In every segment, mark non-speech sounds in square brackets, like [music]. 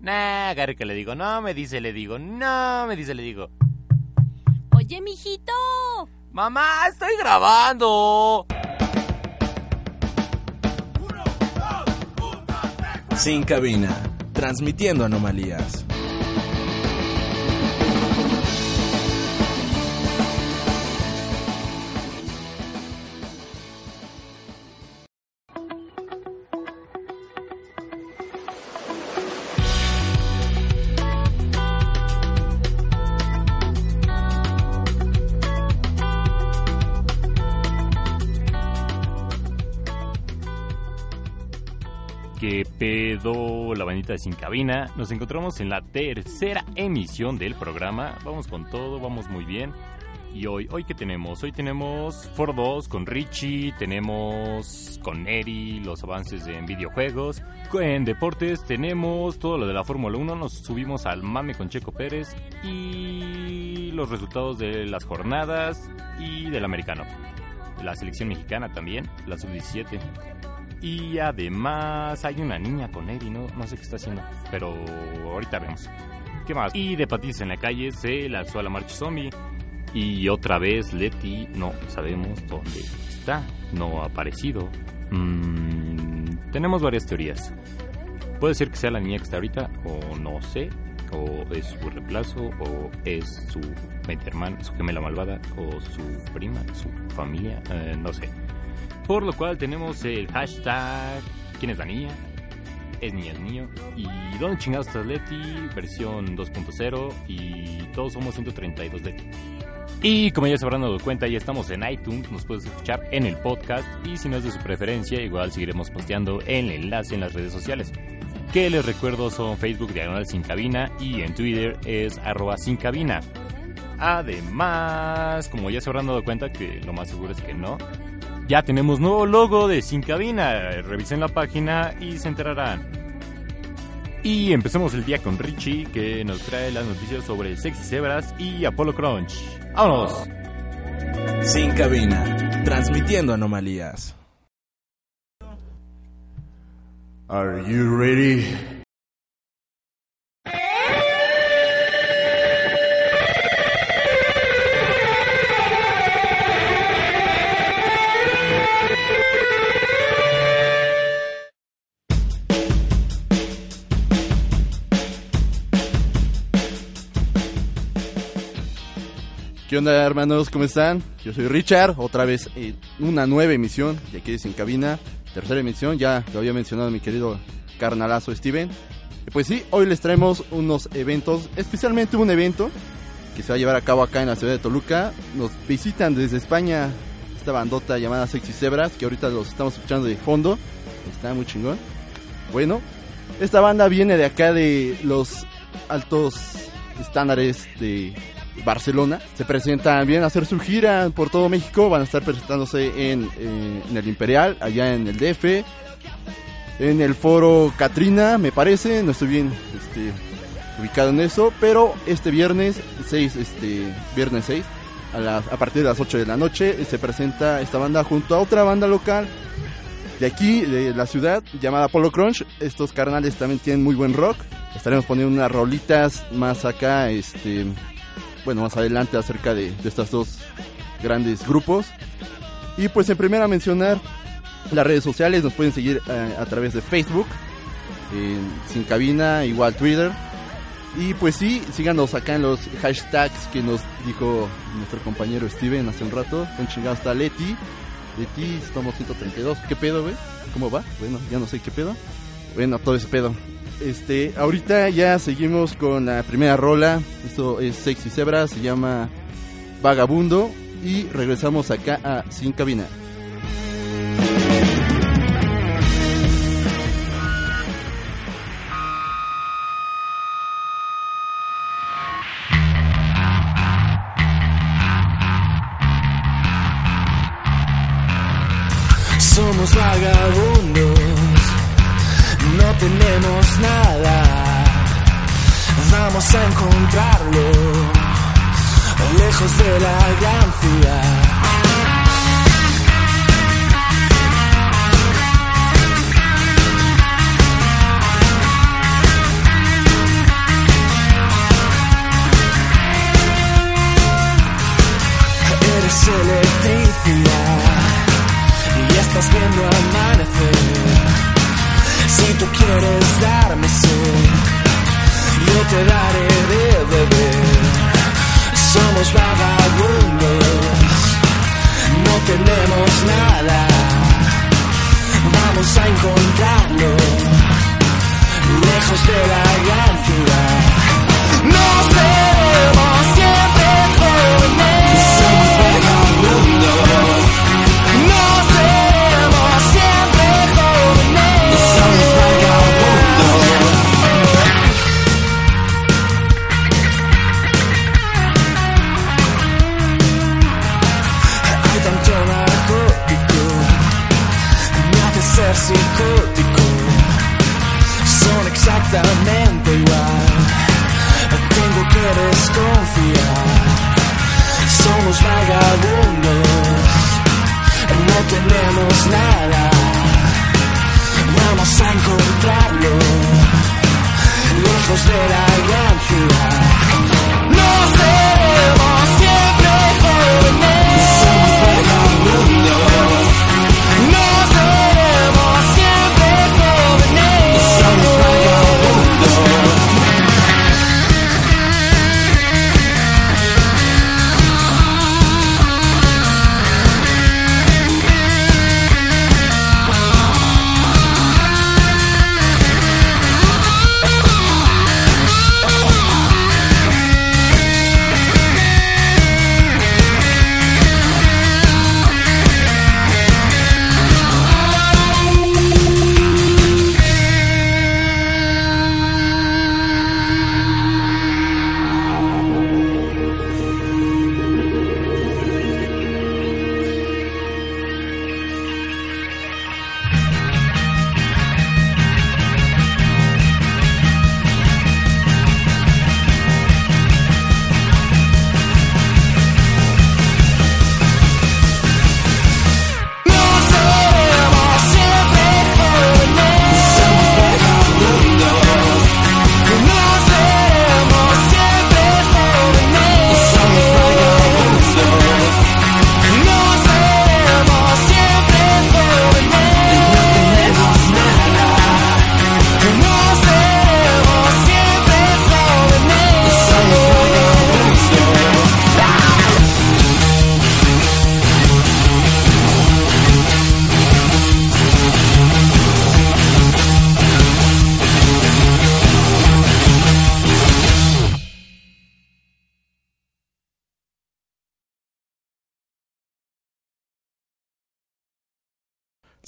Nah, agarre que le digo, no me dice, le digo, no me dice, le digo. Oye, mijito. Mamá, estoy grabando. Sin cabina, transmitiendo anomalías. Sin Cabina. Nos encontramos en la tercera emisión del programa. Vamos con todo, vamos muy bien. Y hoy, ¿hoy qué tenemos? Hoy tenemos For 2 con Richie, tenemos con Eri los avances en videojuegos. En deportes tenemos todo lo de la Fórmula 1, nos subimos al mame con Checo Pérez y los resultados de las jornadas y del americano. La selección mexicana también, la sub-17. Y además hay una niña con Eri, no, no sé qué está haciendo, pero ahorita vemos. ¿Qué más? Y de patitas en la calle se lanzó a la marcha zombie. Y otra vez Leti, no sabemos dónde está, no ha aparecido. Mm, tenemos varias teorías. Puede ser que sea la niña que está ahorita, o no sé, o es su reemplazo, o es su media hermana, su gemela malvada, o su prima, su familia, eh, no sé. Por lo cual tenemos el hashtag ¿Quién es la niña? Es niña el niño. ¿Y dónde chingados está Leti? Versión 2.0 y todos somos 132 Leti. Y como ya se habrán dado cuenta, ya estamos en iTunes, nos puedes escuchar en el podcast y si no es de su preferencia, igual seguiremos posteando el enlace en las redes sociales. Que les recuerdo son Facebook Diagonal Sin Cabina y en Twitter es arroba sin cabina. Además, como ya se habrán dado cuenta, que lo más seguro es que no, ya tenemos nuevo logo de Sin Cabina. Revisen la página y se enterarán. Y empecemos el día con Richie, que nos trae las noticias sobre Sexy Zebras y Apollo Crunch. ¡Vámonos! Sin cabina, transmitiendo anomalías. Are you ready? ¿Qué onda hermanos? ¿Cómo están? Yo soy Richard, otra vez en una nueva emisión de aquí Sin Cabina, tercera emisión, ya lo había mencionado mi querido carnalazo Steven. Pues sí, hoy les traemos unos eventos, especialmente un evento que se va a llevar a cabo acá en la ciudad de Toluca. Nos visitan desde España esta bandota llamada Sexy Zebras, que ahorita los estamos escuchando de fondo, está muy chingón. Bueno, esta banda viene de acá de los altos estándares de Barcelona. Se presentan, vienen a hacer su gira por todo México. Van a estar presentándose en, eh, el Imperial, allá en el DF. En el foro Katrina, me parece. No estoy bien este, ubicado en eso. Pero este viernes 6, este, viernes 6, a, a partir de las 8 de la noche, se presenta esta banda junto a otra banda local de aquí, de la ciudad, llamada Polo Crunch. Estos carnales también tienen muy buen rock. Estaremos poniendo unas rolitas más acá, este, bueno, más adelante acerca de, de estos dos grandes grupos. Y pues en primera mencionar las redes sociales, nos pueden seguir eh, a través de Facebook, Sin Cabina, igual Twitter. Y pues sí, síganos acá en los hashtags que nos dijo nuestro compañero Steven hace un rato. Un chingado está Leti. Leti, estamos 132. ¿Qué pedo, güey? ¿Cómo va? Bueno, ya no sé qué pedo. Bueno, todo ese pedo. Este, ahorita ya seguimos con la primera rola. Esto es Sexy Zebra, se llama Vagabundo. Y regresamos acá a Sin Cabina. Somos vagabundos, no tenemos nada. Vamos a encontrarlo lejos de la gran. Eres electricidad y estás viendo amanecer. Si tú quieres darme sed, yo te daré de beber. Somos vagabundos, no tenemos nada. Vamos a encontrarlo lejos de la gran ciudad. Nos veremos vagabundos, no tenemos nada. Vamos a encontrarlo lejos de la gran ciudad.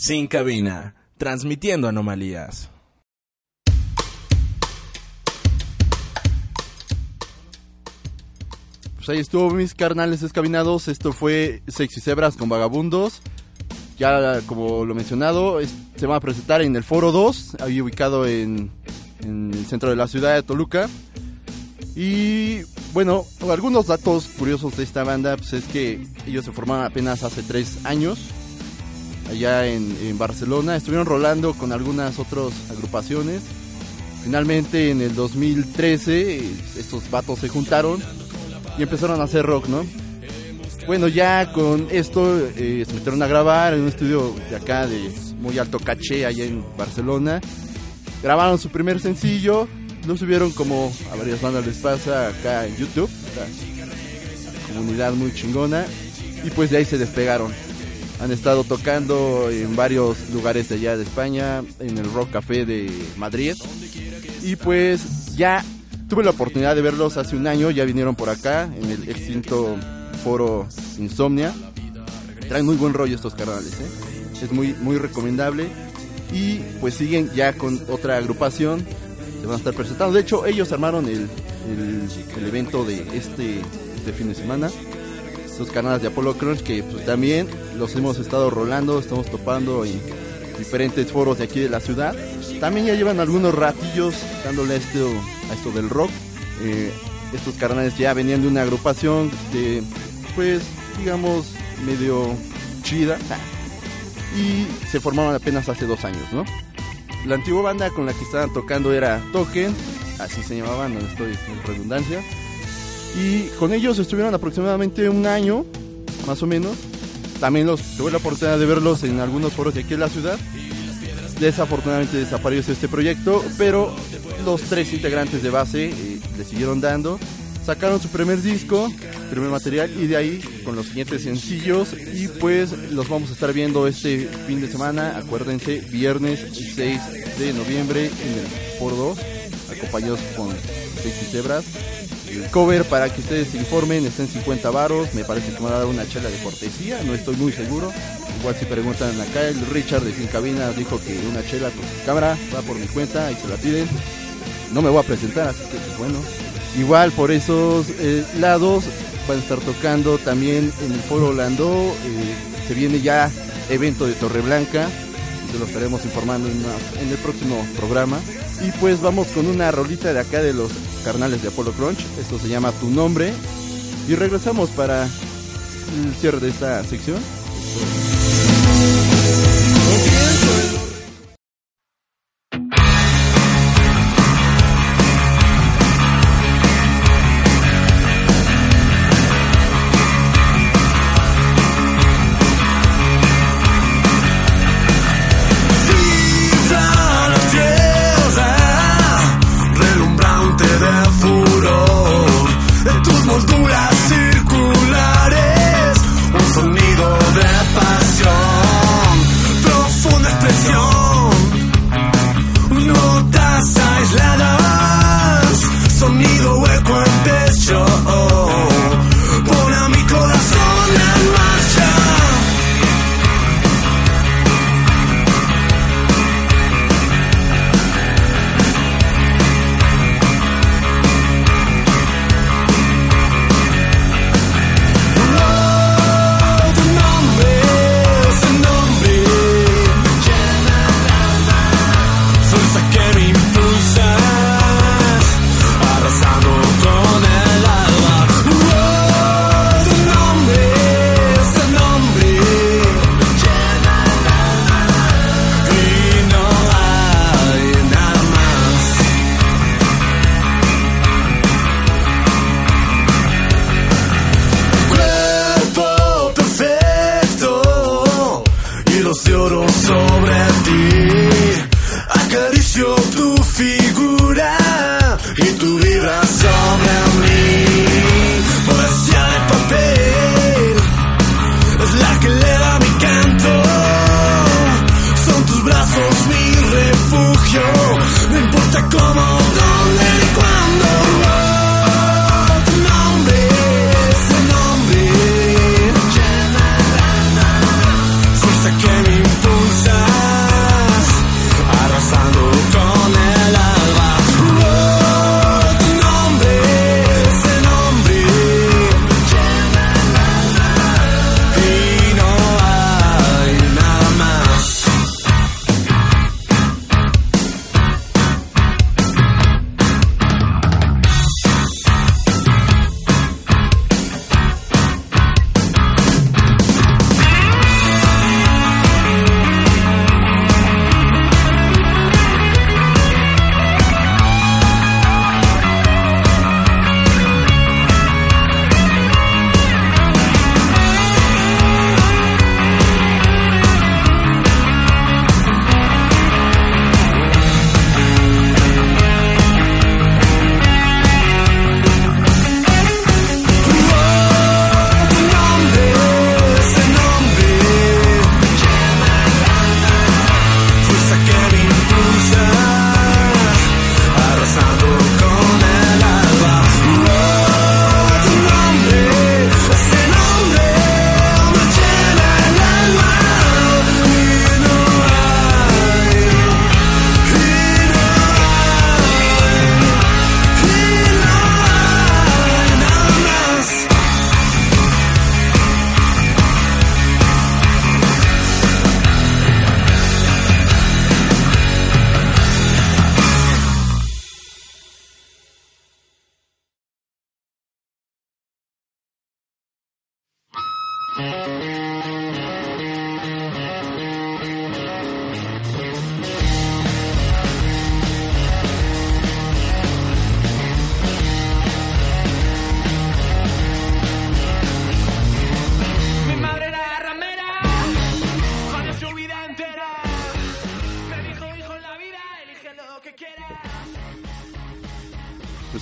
Sin cabina, transmitiendo anomalías. Pues ahí estuvo mis carnales escabinados. Esto fue Sexy Zebras con Vagabundos. Ya como lo mencionado, se va a presentar en el Foro 2, ahí ubicado en, en el centro de la ciudad de Toluca. Y bueno, algunos datos curiosos de esta banda pues es que ellos se formaron apenas hace tres años allá en, Barcelona. Estuvieron rolando con algunas otras agrupaciones. Finalmente en el 2013 eh, estos vatos se juntaron y empezaron a hacer rock, ¿no? Bueno, ya con esto eh, se metieron a grabar en un estudio de acá de muy alto caché allá en Barcelona. Grabaron su primer sencillo, lo subieron como a varias bandas les pasa acá en YouTube, esta comunidad muy chingona, y pues de ahí se despegaron. Han estado tocando en varios lugares de allá de España, en el Rock Café de Madrid, y pues ya tuve la oportunidad de verlos hace un año, ya vinieron por acá en el extinto foro Insomnia. Traen muy buen rollo estos carnales, ¿eh? es muy, muy recomendable. Y pues siguen ya con otra agrupación, se van a estar presentando. De hecho, ellos armaron el, el, evento de este, este fin de semana. Estos canales de Apollo Crunch que pues también los hemos estado rolando, estamos topando en diferentes foros de aquí de la ciudad. También ya llevan algunos ratillos dándole esto, a esto del rock. Eh, Estos carnales ya venían de una agrupación de, pues, digamos, medio chida. Y se formaron apenas hace dos años, ¿no? La antigua banda con la que estaban tocando era Token, así se llamaban, no estoy en redundancia. Y con ellos estuvieron aproximadamente un año, más o menos. También los tuve la oportunidad de verlos en algunos foros de aquí en la ciudad. Desafortunadamente desapareció este proyecto, pero los tres integrantes de base eh, le siguieron dando. Sacaron su primer disco, primer material, y de ahí con los siguientes sencillos. Y pues los vamos a estar viendo este fin de semana. Acuérdense, viernes 6 de noviembre en el Foro 2, acompañados con Sexy Zebras. El cover para que ustedes se informen está en 50 varos. Me parece que me van a dar una chela de cortesía, no estoy muy seguro. Igual si preguntan acá, el Richard de Sin Cabina dijo que una chela con cámara va por mi cuenta y se la piden. No me voy a presentar, así que pues, bueno. Igual por esos eh, lados van a estar tocando también en el Foro Orlando. eh, se viene ya evento de Torreblanca. Se lo estaremos informando en el próximo programa. Y pues vamos con una rolita de acá de los carnales de Apollo Crunch. Esto se llama Tu Nombre. Y regresamos para el cierre de esta sección. hueco en pecho. Pon a mi corazón.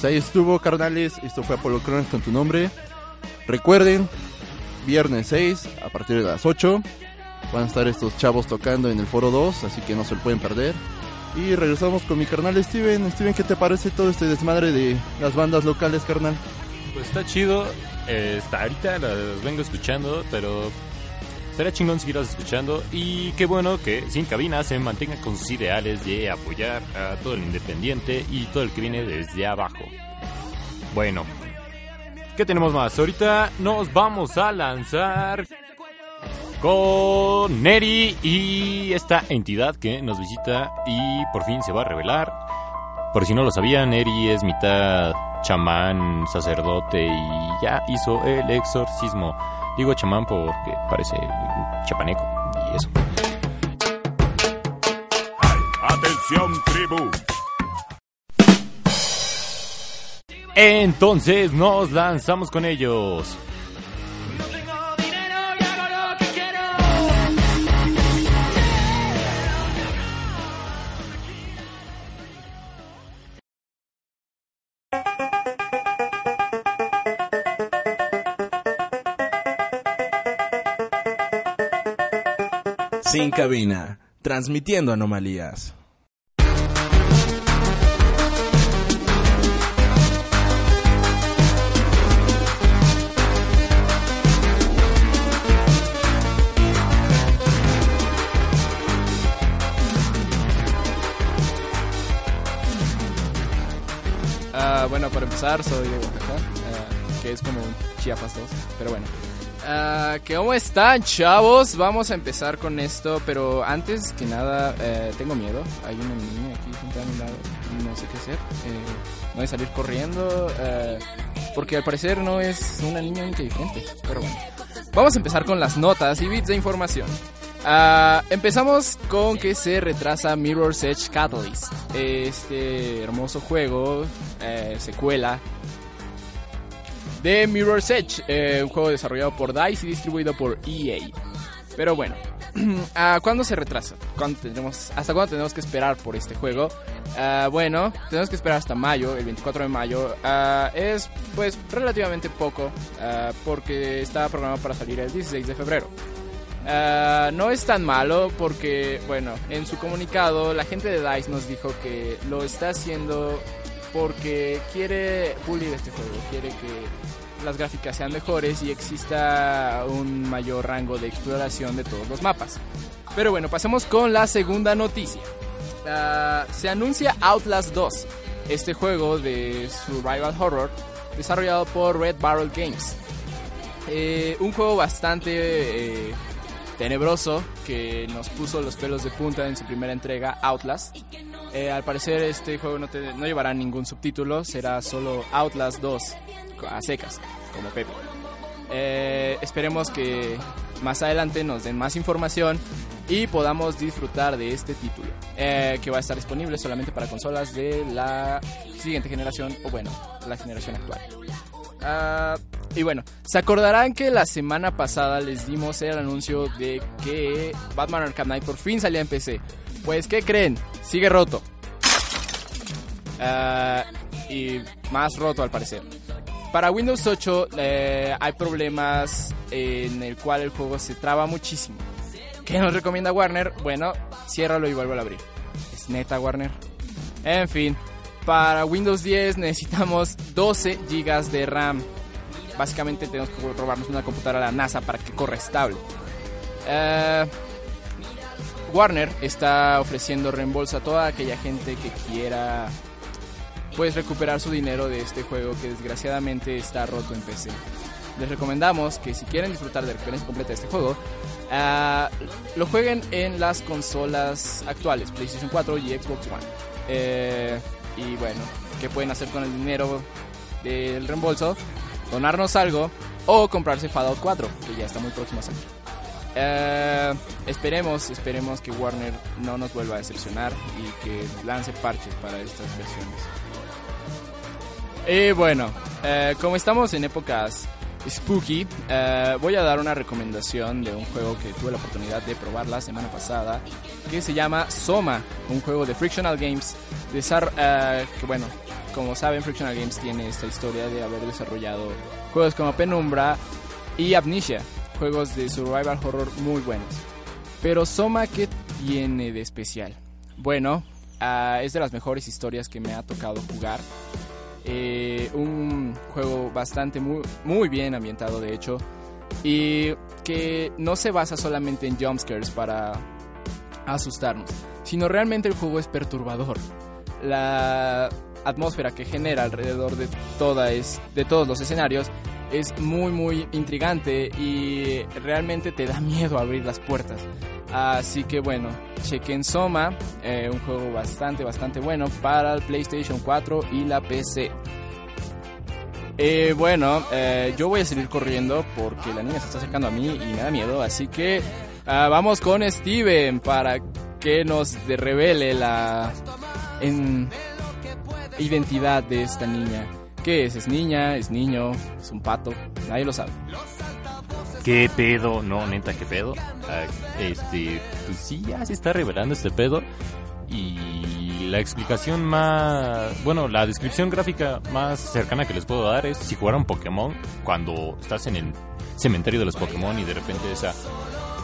Ahí estuvo, carnales. Esto fue Apolo Cronos con tu nombre. Recuerden, viernes 6, a partir de las 8, van a estar estos chavos tocando en el Foro 2, así que no se lo pueden perder. Y regresamos con mi carnal Steven. Steven, ¿qué te parece todo este desmadre de las bandas locales, carnal? Pues está chido. eh, ahorita las vengo escuchando, pero estaría chingón seguirlas escuchando. Y qué bueno que Sin Cabina se mantenga con sus ideales de apoyar a todo el independiente y todo el que viene desde abajo. Bueno, ¿qué tenemos más? Ahorita nos vamos a lanzar con Neri y esta entidad que nos visita y por fin se va a revelar. Por si no lo sabían, Neri es mitad chamán, sacerdote y ya hizo el exorcismo. Digo chamán porque parece chapaneco y eso. Atención tribu. Entonces nos lanzamos con ellos. Sin cabina, transmitiendo anomalías. Ah, bueno, para empezar, soy de Oaxaca, ah, que es como un Chiapas 2, pero bueno. ¿Qué- ¿Cómo están, chavos? Vamos a empezar con esto, pero antes que nada, eh, tengo miedo. Hay una niña aquí junto a mi lado, no sé qué hacer. Eh, voy a salir corriendo, eh, porque al parecer no es una niña inteligente, pero bueno. Vamos a empezar con las notas y bits de información. Ah, empezamos con que se retrasa Mirror's Edge Catalyst, este hermoso juego, eh, secuela de Mirror's Edge, eh, un juego desarrollado por DICE y distribuido por EA. Pero bueno, [clears throat] ¿a ¿cuándo se retrasa? ¿Cuándo tendremos, ¿Hasta cuándo tenemos que esperar por este juego? Ah, bueno, tenemos que esperar hasta mayo, el 24 de mayo. Ah, es pues relativamente poco ah, porque está programado para salir el 16 de febrero. No es tan malo porque, bueno, en su comunicado la gente de DICE nos dijo que lo está haciendo porque quiere pulir este juego, quiere que las gráficas sean mejores y exista un mayor rango de exploración de todos los mapas. Pero bueno, pasemos con la segunda noticia. Se anuncia Outlast 2, este juego de survival horror desarrollado por Red Barrel Games. Eh, un juego bastante eh, tenebroso que nos puso los pelos de punta en su primera entrega, Outlast. Eh, al parecer este juego no, llevará ningún subtítulo, será solo Outlast 2 a secas, como Pepe. Eh, esperemos que más adelante nos den más información y podamos disfrutar de este título, eh, que va a estar disponible solamente para consolas de la siguiente generación, o bueno, la generación actual. Ah, y bueno, se acordarán que la semana pasada les dimos el anuncio de que Batman Arkham Knight por fin salía en PC. Pues, ¿qué creen? Sigue roto. Ah, y más roto al parecer. Para Windows 8 eh, hay problemas en el cual el juego se traba muchísimo. ¿Qué nos recomienda Warner? Bueno, ciérralo y vuelvo a abrir. ¿Es neta Warner? En fin, para Windows 10 necesitamos 12 GB de RAM. Básicamente tenemos que robarnos una computadora a la NASA para que corra estable. Eh, Warner está ofreciendo reembolso a toda aquella gente que quiera pues recuperar su dinero de este juego que desgraciadamente está roto en PC. Les recomendamos que si quieren disfrutar de la experiencia completa de este juego, ah, lo jueguen en las consolas actuales, PlayStation 4 y Xbox One. Eh, y bueno, ¿qué pueden hacer con el dinero del reembolso? Donarnos algo o comprarse Fallout 4, que ya está muy próximo a salir. Eh, esperemos, esperemos que Warner no nos vuelva a decepcionar y que lance parches para estas versiones. Y bueno, eh, como estamos en épocas spooky, eh, voy a dar una recomendación de un juego que tuve la oportunidad de probar la semana pasada, que se llama Soma, un juego de Frictional Games, desar- eh, que bueno, como saben, Frictional Games tiene esta historia de haber desarrollado juegos como Penumbra y Amnesia, juegos de survival horror muy buenos. Pero Soma, ¿qué tiene de especial? Bueno, ah, es de las mejores historias que me ha tocado jugar. Eh, un juego bastante muy, muy bien ambientado, de hecho, y que no se basa solamente en jumpscares para asustarnos, sino realmente el juego es perturbador. La atmósfera que genera alrededor de, toda es, de todos los escenarios es muy muy intrigante y realmente te da [laughs] miedo abrir las puertas. Así que bueno, chequen Soma, eh, un juego bastante bastante bueno para el PlayStation 4 y la PC. Eh, bueno, eh, yo voy a seguir corriendo porque la niña se está acercando a mí y me da miedo, así que ah, vamos con Steven para que nos revele la en- identidad de esta niña. ¿Qué es? ¿Es niña? ¿Es niño? ¿Es un pato? Nadie lo sabe. ¿Qué pedo? No, neta, ¿qué pedo? Ah, este, pues sí, ya se está revelando este pedo. Y la explicación más, bueno, la descripción gráfica más cercana que les puedo dar es si jugaron Pokémon cuando estás en el cementerio de los Pokémon y de repente esa,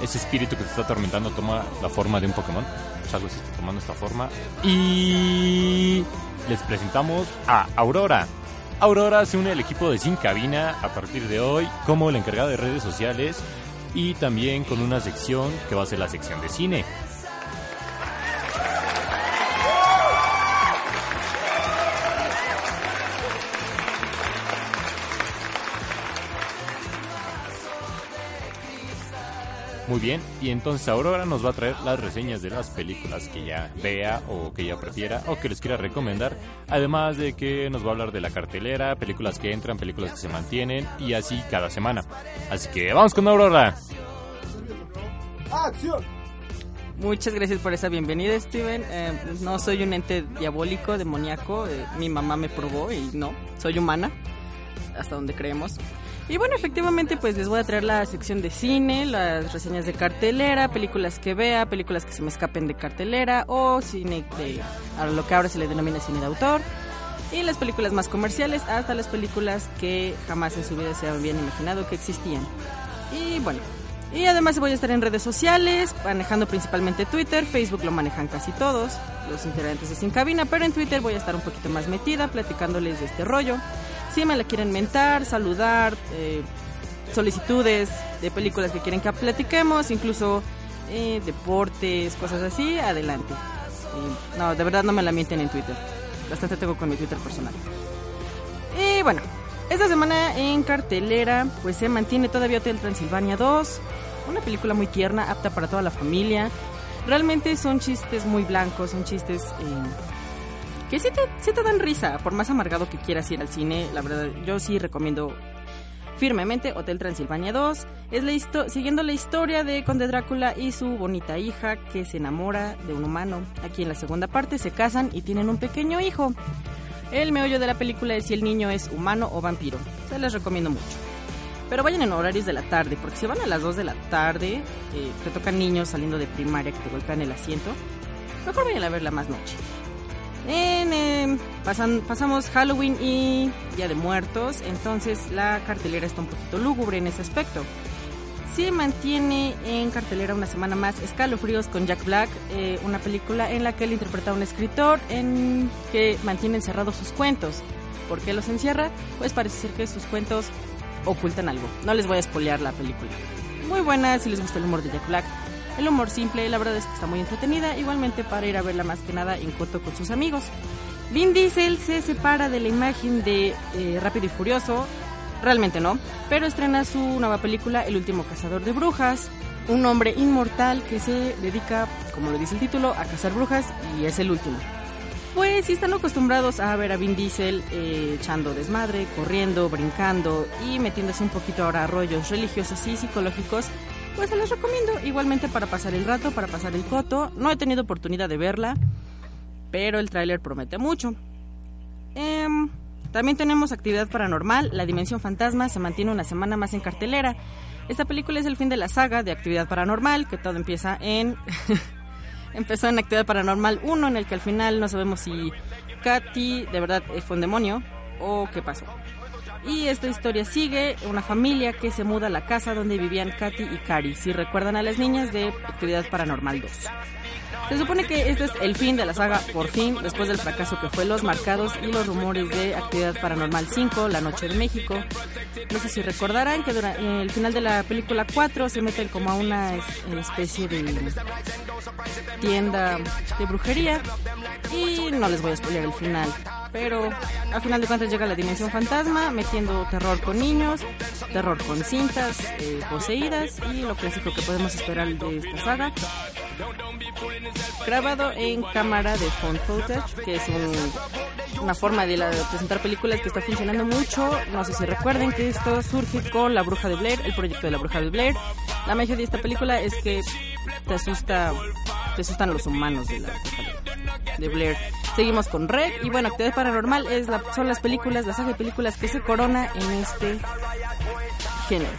ese espíritu que te está atormentando toma la forma de un Pokémon. Pues algo así está tomando esta forma. Y les presentamos a Aurora. Aurora se une al equipo de Sin Cabina a partir de hoy como la encargada de redes sociales y también con una sección que va a ser la sección de cine. Muy bien, y entonces Aurora nos va a traer las reseñas de las películas que ya vea o que ya prefiera o que les quiera recomendar. Además de que nos va a hablar de la cartelera, películas que entran, películas que se mantienen y así cada semana. Así que vamos con Aurora. Muchas gracias por esa bienvenida, Steven. Eh, no soy un ente diabólico, demoníaco. eh, mi mamá me probó y no, soy humana, hasta donde creemos. Y bueno, efectivamente, pues les voy a traer la sección de cine, las reseñas de cartelera, películas que vea, películas que se me escapen de cartelera o cine de a lo que ahora se le denomina cine de autor. Y las películas más comerciales hasta las películas que jamás en su vida se habían imaginado que existían. Y bueno, y además voy a estar en redes sociales, manejando principalmente Twitter, Facebook lo manejan casi todos, los integrantes de Sin Cabina, pero en Twitter voy a estar un poquito más metida, platicándoles de este rollo. Si me la quieren mentar, saludar, eh, solicitudes de películas que quieren que platiquemos, incluso eh, deportes, cosas así, adelante. Eh, no, de verdad no me la mienten en Twitter. Bastante tengo con mi Twitter personal. Y bueno, esta semana en cartelera pues se mantiene todavía Hotel Transilvania 2, una película muy tierna, apta para toda la familia. Realmente son chistes muy blancos, son chistes que sí te, dan risa, por más amargado que quieras ir al cine. La verdad, yo sí recomiendo firmemente Hotel Transilvania 2. Es la siguiendo la historia de Conde Drácula y su bonita hija que se enamora de un humano. Aquí en la segunda parte se casan y tienen un pequeño hijo. El meollo de la película es si el niño es humano o vampiro. Se les recomiendo mucho. Pero vayan en horarios de la tarde, porque si van a las 2 de la tarde, eh, te tocan niños saliendo de primaria que te golpean el asiento, mejor vayan a verla más noche. En, eh, pasan- pasamos Halloween y Día de Muertos, entonces la cartelera está un poquito lúgubre en ese aspecto. Se mantiene en cartelera una semana más Escalofríos con Jack Black, eh, una película en la que él interpreta a un escritor en que mantiene encerrados sus cuentos. ¿Por qué los encierra? Pues parece ser que sus cuentos ocultan algo. No les voy a spoilear la película. Muy buena si les gusta el humor de Jack Black. El humor simple, la verdad es que está muy entretenida, igualmente para ir a verla más que nada en coto con sus amigos. Vin Diesel se separa de la imagen de eh, Rápido y Furioso, realmente no, pero estrena su nueva película El último cazador de brujas, un hombre inmortal que se dedica, como lo dice el título, a cazar brujas y es el último. Pues si están acostumbrados a ver a Vin Diesel eh, echando desmadre, corriendo, brincando y metiéndose un poquito ahora a rollos religiosos y psicológicos, pues se los recomiendo igualmente para pasar el rato, para pasar el coto. No he tenido oportunidad de verla, pero el tráiler promete mucho. Em, también tenemos Actividad Paranormal, La Dimensión Fantasma se mantiene una semana más en cartelera. Esta película es el fin de la saga de Actividad Paranormal, que todo empieza en... [laughs] Empezó en Actividad Paranormal 1, en el que al final no sabemos si Katy de verdad fue un demonio o qué pasó. Y esta historia sigue una familia que se muda a la casa donde vivían Katy y Cari, si recuerdan a las niñas de Actividad Paranormal 2. Se supone que este es el fin de la saga, por fin, después del fracaso que fue Los Marcados y los rumores de Actividad Paranormal 5, La Noche de México. No sé si recordarán que durante el final de la película 4 se meten como a una es- especie de tienda de brujería y no les voy a spoiler el final. Pero al final de cuentas llega la dimensión fantasma metiendo terror con niños, terror con cintas eh, poseídas y lo clásico que podemos esperar de esta saga grabado en cámara de phone footage, que es un- una forma de, la- presentar películas que está funcionando mucho. No sé si recuerden que esto surge con La Bruja de Blair, el proyecto de La Bruja de Blair. La magia de esta película es que te asusta, te asustan los humanos de la de Blair. Seguimos con Red y bueno, Actividad Paranormal es la, son las películas, la saga de películas que se corona en este género.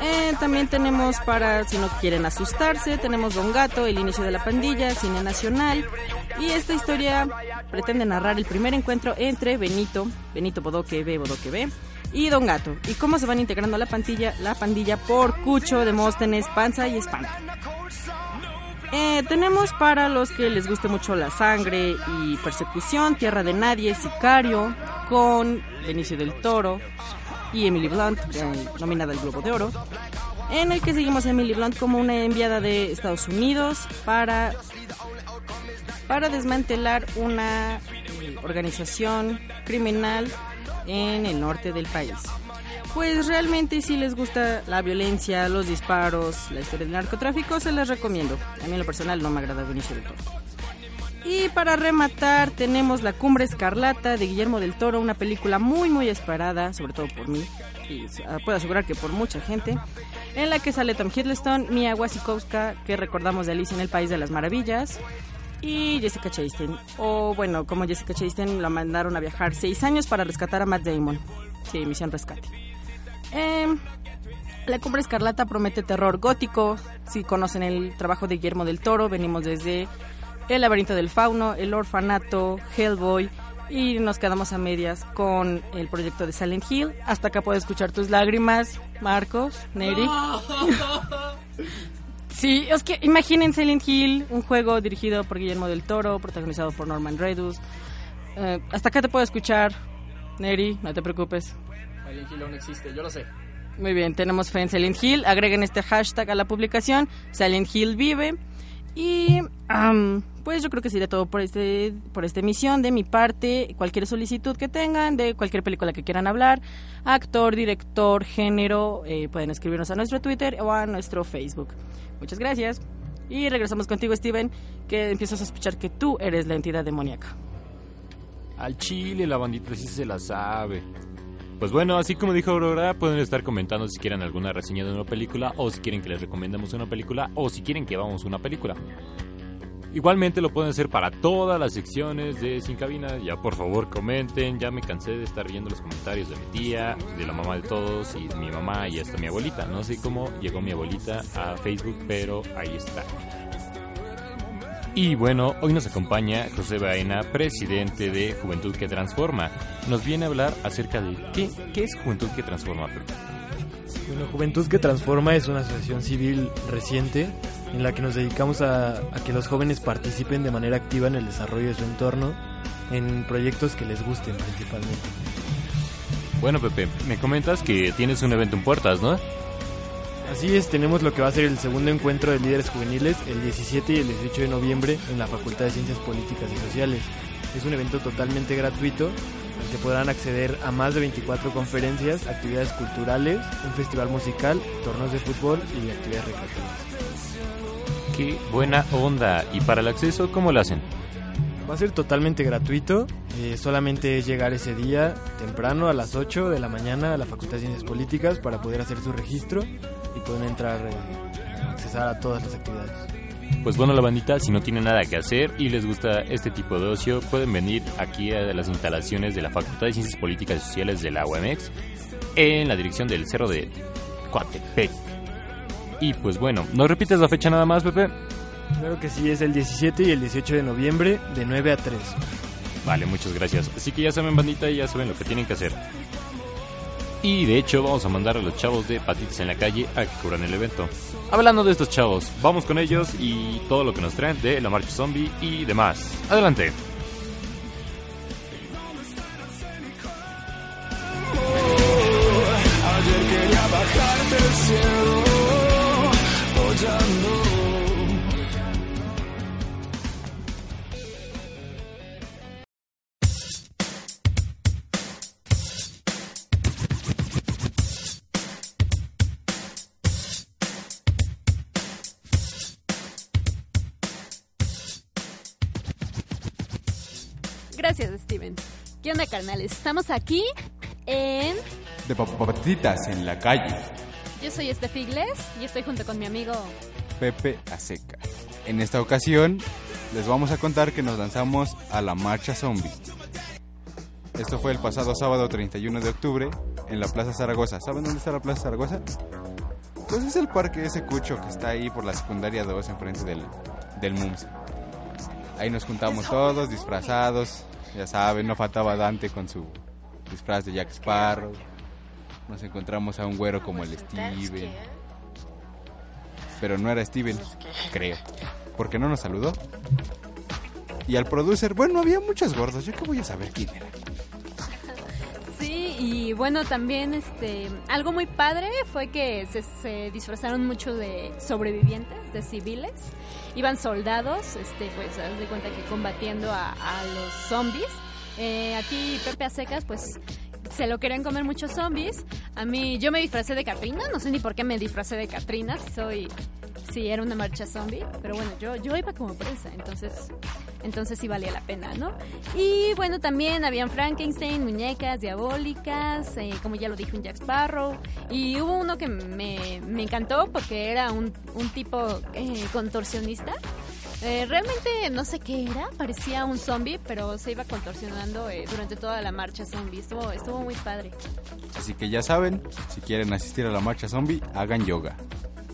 Eh, también tenemos para, si no quieren asustarse, tenemos Don Gato, el inicio de la pandilla, cine nacional. Y esta historia pretende narrar el primer encuentro entre Benito, Benito Bodoque B, Bodoque B, y Don Gato. Y cómo se van integrando a la pandilla, la pandilla por Cucho, Demóstenes, Panza y Espanto. Eh, tenemos para los que les guste mucho la sangre y persecución, Tierra de Nadie, Sicario, con Benicio del Toro y Emily Blunt, eh, nominada al Globo de Oro, en el que seguimos a Emily Blunt como una enviada de Estados Unidos para, para desmantelar una eh, organización criminal en el norte del país. Pues realmente si les gusta la violencia, los disparos, la historia del narcotráfico, se les recomiendo. A mí en lo personal no me agrada Benicio del Toro. Y para rematar tenemos La Cumbre Escarlata de Guillermo del Toro, una película muy muy esperada, sobre todo por mí, y ah, puedo asegurar que por mucha gente, en la que sale Tom Hiddleston, Mia Wasikowska, que recordamos de Alicia en el País de las Maravillas, y Jessica Chastain. O bueno, como Jessica Chastain la mandaron a viajar seis años para rescatar a Matt Damon. Sí, misión rescate. Em, la Cumbre Escarlata promete terror gótico. Si conocen el trabajo de Guillermo del Toro, venimos desde El laberinto del fauno, El orfanato, Hellboy y nos quedamos a medias con el proyecto de Silent Hill. Hasta acá puedo escuchar tus lágrimas, Marcos, Neri. [laughs] Sí, es que imaginen Silent Hill, un juego dirigido por Guillermo del Toro, protagonizado por Norman Reedus. Eh, hasta acá te puedo escuchar, Neri, no te preocupes. Silent Hill aún existe, yo lo sé. Muy bien, tenemos fe en Silent Hill. Agreguen este hashtag a la publicación. Silent Hill vive. Y pues yo creo que sería todo por este por esta emisión de mi parte. Cualquier solicitud que tengan de cualquier película que quieran hablar, actor, director, género, eh, pueden escribirnos a nuestro Twitter o a nuestro Facebook. Muchas gracias. Y regresamos contigo, Steven, que empiezo a sospechar que tú eres la entidad demoníaca. Al chile la bandita sí se la sabe. Pues bueno, así como dijo Aurora, pueden estar comentando si quieren alguna reseña de una película o si quieren que les recomendemos una película o si quieren que vamos una película. Igualmente lo pueden hacer para todas las secciones de Sin Cabina. Ya por favor comenten, ya me cansé de estar viendo los comentarios de mi tía, de la mamá de todos y de mi mamá y hasta mi abuelita. No sé cómo llegó mi abuelita a Facebook, pero ahí está. Y bueno, hoy nos acompaña José Baena, presidente de Juventud que Transforma. Nos viene a hablar acerca de qué, qué es Juventud que Transforma. Bueno, Juventud que Transforma es una asociación civil reciente en la que nos dedicamos a, a que los jóvenes participen de manera activa en el desarrollo de su entorno, en proyectos que les gusten principalmente. Bueno, Pepe, me comentas que tienes un evento en puertas, ¿no? Así es, tenemos lo que va a ser el segundo encuentro de líderes juveniles el 17 y el 18 de noviembre en la Facultad de Ciencias Políticas y Sociales. Es un evento totalmente gratuito al que podrán acceder a más de 24 conferencias, actividades culturales, un festival musical, torneos de fútbol y actividades recreativas. Qué buena onda. ¿Y para el acceso cómo lo hacen? Va a ser totalmente gratuito, eh, solamente es llegar ese día temprano a las 8 de la mañana a la Facultad de Ciencias Políticas para poder hacer su registro y pueden entrar, eh, accesar a todas las actividades. Pues bueno, la bandita, si no tienen nada que hacer y les gusta este tipo de ocio, pueden venir aquí a las instalaciones de la Facultad de Ciencias Políticas y Sociales de la UMX en la dirección del Cerro de Coatepec. Y pues bueno, ¿nos repites la fecha nada más, Pepe? Claro que sí, es el 17 y el 18 de noviembre de 9 a 3. Vale, muchas gracias. Así que ya saben, bandita, ya saben lo que tienen que hacer. Y de hecho, vamos a mandar a los chavos de Patitas en la calle a que cubran el evento. Hablando de estos chavos, vamos con ellos y todo lo que nos traen de la marcha zombie y demás. Adelante. Gracias, Steven. ¿Qué onda, carnales? Estamos aquí en... De papatitas en la calle. Yo soy Steph Igles y estoy junto con mi amigo... Pepe Aseca. En esta ocasión les vamos a contar que nos lanzamos a la marcha zombie. Esto fue el pasado sábado 31 de octubre en la Plaza Zaragoza. ¿Saben dónde está la Plaza Zaragoza? Pues es el parque ese cucho que está ahí por la secundaria 2 enfrente del, del MUMS. Ahí nos juntamos todos disfrazados. Ya saben, no faltaba Dante con su disfraz de Jack Sparrow. Nos encontramos a un güero como el Steven. Pero no era Steven, creo. Porque no nos saludó. Y al producer, bueno, había muchos gordos. Yo qué voy a saber quién era. Y bueno, también este algo muy padre fue que se, disfrazaron mucho de sobrevivientes, de civiles. Iban soldados, este pues de cuenta que combatiendo a, los zombies. Eh, aquí Pepe a secas, pues se lo querían comer muchos zombies. A mí, yo me disfracé de Katrina, no sé ni por qué me disfracé de Katrina, soy, si era una marcha zombie, pero bueno, yo, yo iba como presa, entonces, entonces sí valía la pena, ¿no? Y bueno, también habían Frankenstein, muñecas diabólicas, eh, como ya lo dije, un Jack Sparrow, y hubo uno que me, me encantó porque era un, un tipo eh, contorsionista. Eh, realmente no sé qué era, parecía un zombie, pero se iba contorsionando durante toda la marcha zombie. Estuvo, estuvo muy padre. Así que ya saben, si quieren asistir a la marcha zombie, hagan yoga.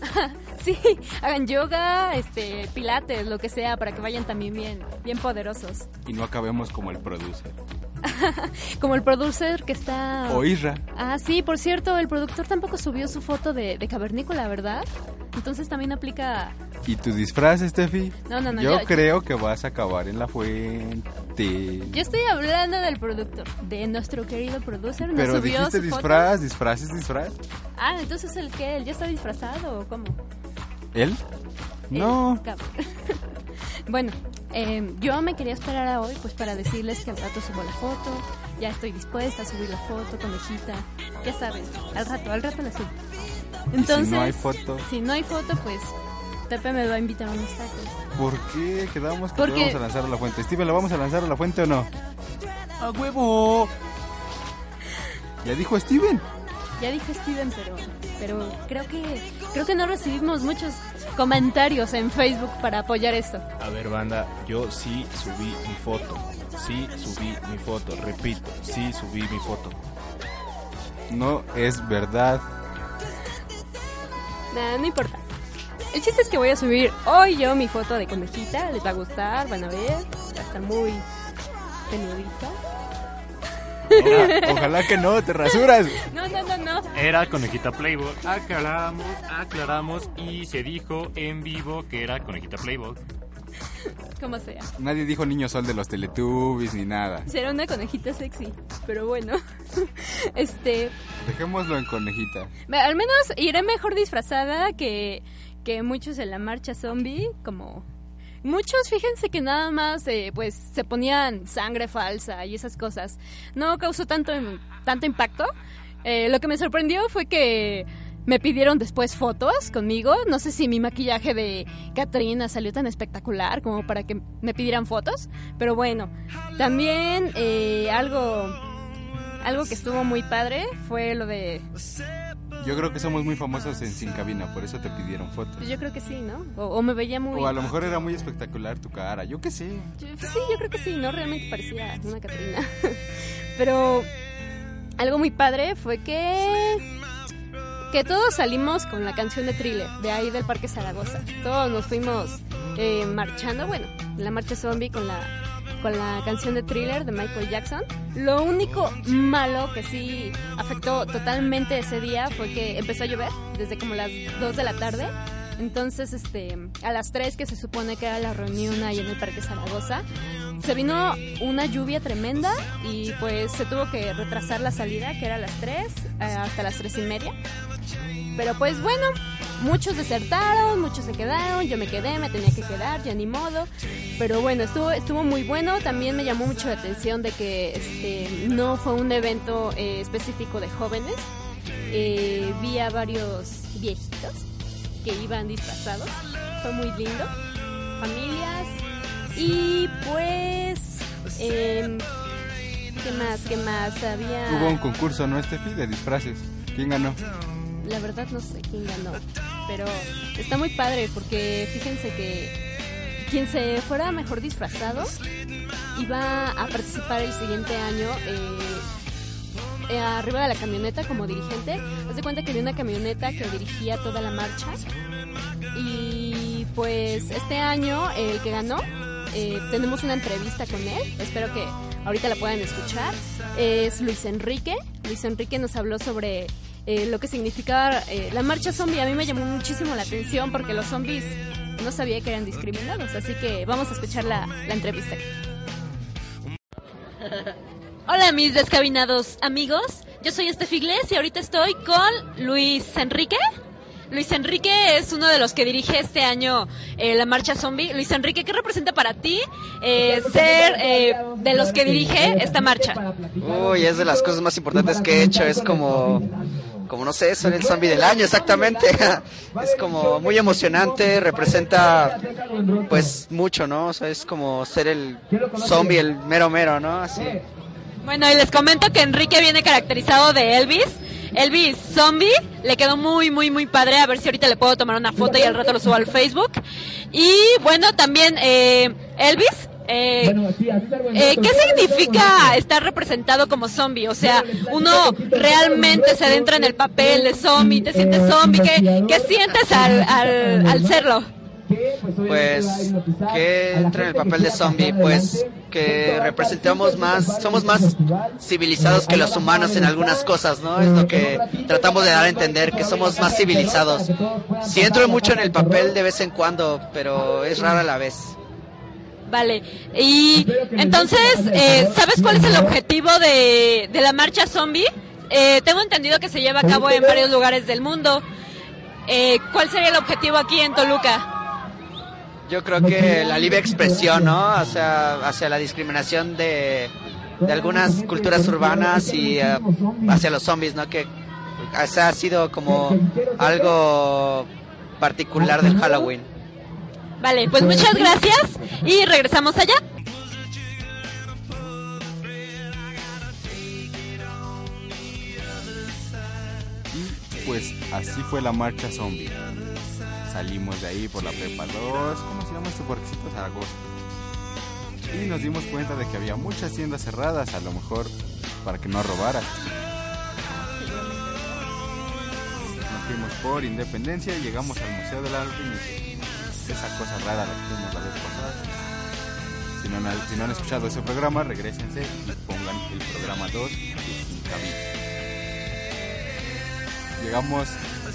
[laughs] sí, hagan yoga, este, pilates, lo que sea, para que vayan también bien, bien poderosos. Y no acabemos como el producer. [laughs] Como el producer que está... O Isra. Ah, sí, por cierto, el productor tampoco subió su foto de, de cavernícola, ¿verdad? Entonces también aplica... ¿Y tu disfraz, Steffi? No, no, no. Yo yo- creo que vas a acabar en la fuente. Yo estoy hablando del productor, de nuestro querido producer. Nos Pero subió dijiste su foto. disfraz, disfraz es disfraz. Ah, entonces el que él ya está disfrazado o cómo? ¿Él? El No. [laughs] bueno, eh, yo me quería esperar a hoy pues para decirles que al rato subo la foto. Ya estoy dispuesta a subir la foto, conejita. Ya saben, al rato, al rato la subo. ¿Y Entonces, si no hay foto? si no hay foto, pues Pepe me va a invitar a unos tacos. ¿Por qué quedamos que Porque- lo vamos a lanzar a la fuente? Steven, ¿lo vamos a lanzar a la fuente o no? ¡A huevo! Ya dijo Steven. Ya dije Steven, pero pero creo que creo que no recibimos muchos comentarios en Facebook para apoyar esto. A ver, banda, yo sí subí mi foto. Sí subí mi foto. Repito, sí subí mi foto. No es verdad. Nah, no importa. El chiste es que voy a subir hoy yo mi foto de conejita. Les va a gustar, van a ver. Va a estar muy penudita. Ojalá, ojalá que no, te rasuras. No, no, no, no. Era Conejita Playboy. Aclaramos, aclaramos y se dijo en vivo que era Conejita Playboy. Como sea. Nadie dijo niño sol de los Teletubbies ni nada. Será una conejita sexy. Pero bueno. [laughs] Este. Dejémoslo en conejita. Al menos iré mejor disfrazada que, que muchos en la marcha zombie. Como. Muchos, fíjense que nada más eh, pues se ponían sangre falsa y esas cosas. No causó tanto, tanto impacto. Eh, lo que me sorprendió fue que me pidieron después fotos conmigo. No sé si mi maquillaje de Katrina salió tan espectacular como para que me pidieran fotos. Pero bueno, también eh, algo, algo que estuvo muy padre fue lo de... Yo creo que somos muy famosos en Sin Cabina, por eso te pidieron fotos. Pues yo creo que sí, ¿no? O, o me veía muy... O a lo mejor era muy espectacular tu cara, yo qué sé. Yo- sí, yo creo que sí, ¿no? Realmente parecía una Catrina. [laughs] Pero algo muy padre fue que que todos salimos con la canción de Thriller, de ahí del Parque Zaragoza. Todos nos fuimos eh, marchando, bueno, la marcha zombie con la con la canción de Thriller de Michael Jackson. Lo único malo que sí afectó totalmente ese día fue que empezó a llover desde como las 2 de la tarde. Entonces, este, a las 3 que se supone que era la reunión ahí en el Parque Zaragoza, se vino una lluvia tremenda y pues se tuvo que retrasar la salida, que era a las 3, eh, hasta las 3 y media. Pero pues bueno, muchos desertaron, muchos se quedaron, yo me quedé, me tenía que quedar, ya ni modo. Pero bueno, estuvo, estuvo muy bueno. También me llamó mucho la atención de que este, no fue un evento eh, específico de jóvenes. Eh, vi a varios viejitos que iban disfrazados. Fue muy lindo. Familias. Y pues... em, ¿Qué más? ¿Qué más? Había... Hubo un concurso, ¿no, Estefi? De disfraces. ¿Quién ganó? La verdad no sé quién ganó, pero está muy padre porque fíjense que quien se fuera mejor disfrazado iba a participar el siguiente año eh, eh, arriba de la camioneta como dirigente. Haz de cuenta que había una camioneta que dirigía toda la marcha y pues este año el que ganó eh, tenemos una entrevista con él. Espero que ahorita la puedan escuchar. Es Luis Enrique. Luis Enrique nos habló sobre eh, lo que significaba eh, la marcha zombie. A mí me llamó muchísimo la atención porque los zombies no sabía que eran discriminados. Así que vamos a escuchar la, la entrevista. [laughs] Hola mis descabinados amigos, yo soy Estefi Iglesias y ahorita estoy con Luis Enrique. Luis Enrique es uno de los que dirige este año eh, la marcha zombie. Luis Enrique, ¿qué representa para ti eh, ser eh, de los que dirige esta marcha? Uy, es de las cosas más importantes que he hecho. Es como, como no sé, ser el zombie del año, exactamente. [laughs] Es como muy emocionante, representa pues mucho, ¿no? O sea, es como ser el zombie, el mero mero, ¿no? Así. Bueno, y les comento que Enrique viene caracterizado de Elvis. Elvis Zombie, le quedó muy, muy, muy padre. A ver si ahorita le puedo tomar una foto y al rato lo subo al Facebook. Y bueno, también eh, Elvis. Eh, eh, ¿Qué significa estar representado como zombie? O sea, uno realmente se adentra en el papel de zombie, te sientes zombie. ¿Qué, qué sientes al, al, al serlo? Pues que entra en el papel de zombie, pues que representamos más, somos más civilizados que los humanos en algunas cosas, ¿no? Es lo que tratamos de dar a entender, que somos más civilizados. Sí entro mucho en el papel de vez en cuando, pero es rara a la vez. Vale, y entonces, eh, ¿sabes cuál es el objetivo de, de la marcha zombie? Eh, tengo entendido que se lleva a cabo en varios lugares del mundo. Eh, ¿Cuál sería el objetivo aquí en Toluca? Yo creo que la libre expresión, ¿no? Hacia, hacia la discriminación de, de algunas culturas urbanas y eh, hacia los zombies, ¿no? Que ese ha sido como algo particular del Halloween. Vale, pues muchas gracias y regresamos allá. Y pues así fue la marcha zombie. Salimos de ahí por la prepa 2, ¿cómo se llama este parquecito Zaragoza? Y nos dimos cuenta de que había muchas tiendas cerradas, a lo mejor para que no robaran. Nos fuimos por Independencia y llegamos al Museo del Alpinismo. Esa cosa rara la que vimos la vez pasada. Si no, han- si no han escuchado ese programa, regresense y pongan el programa 2 de. Llegamos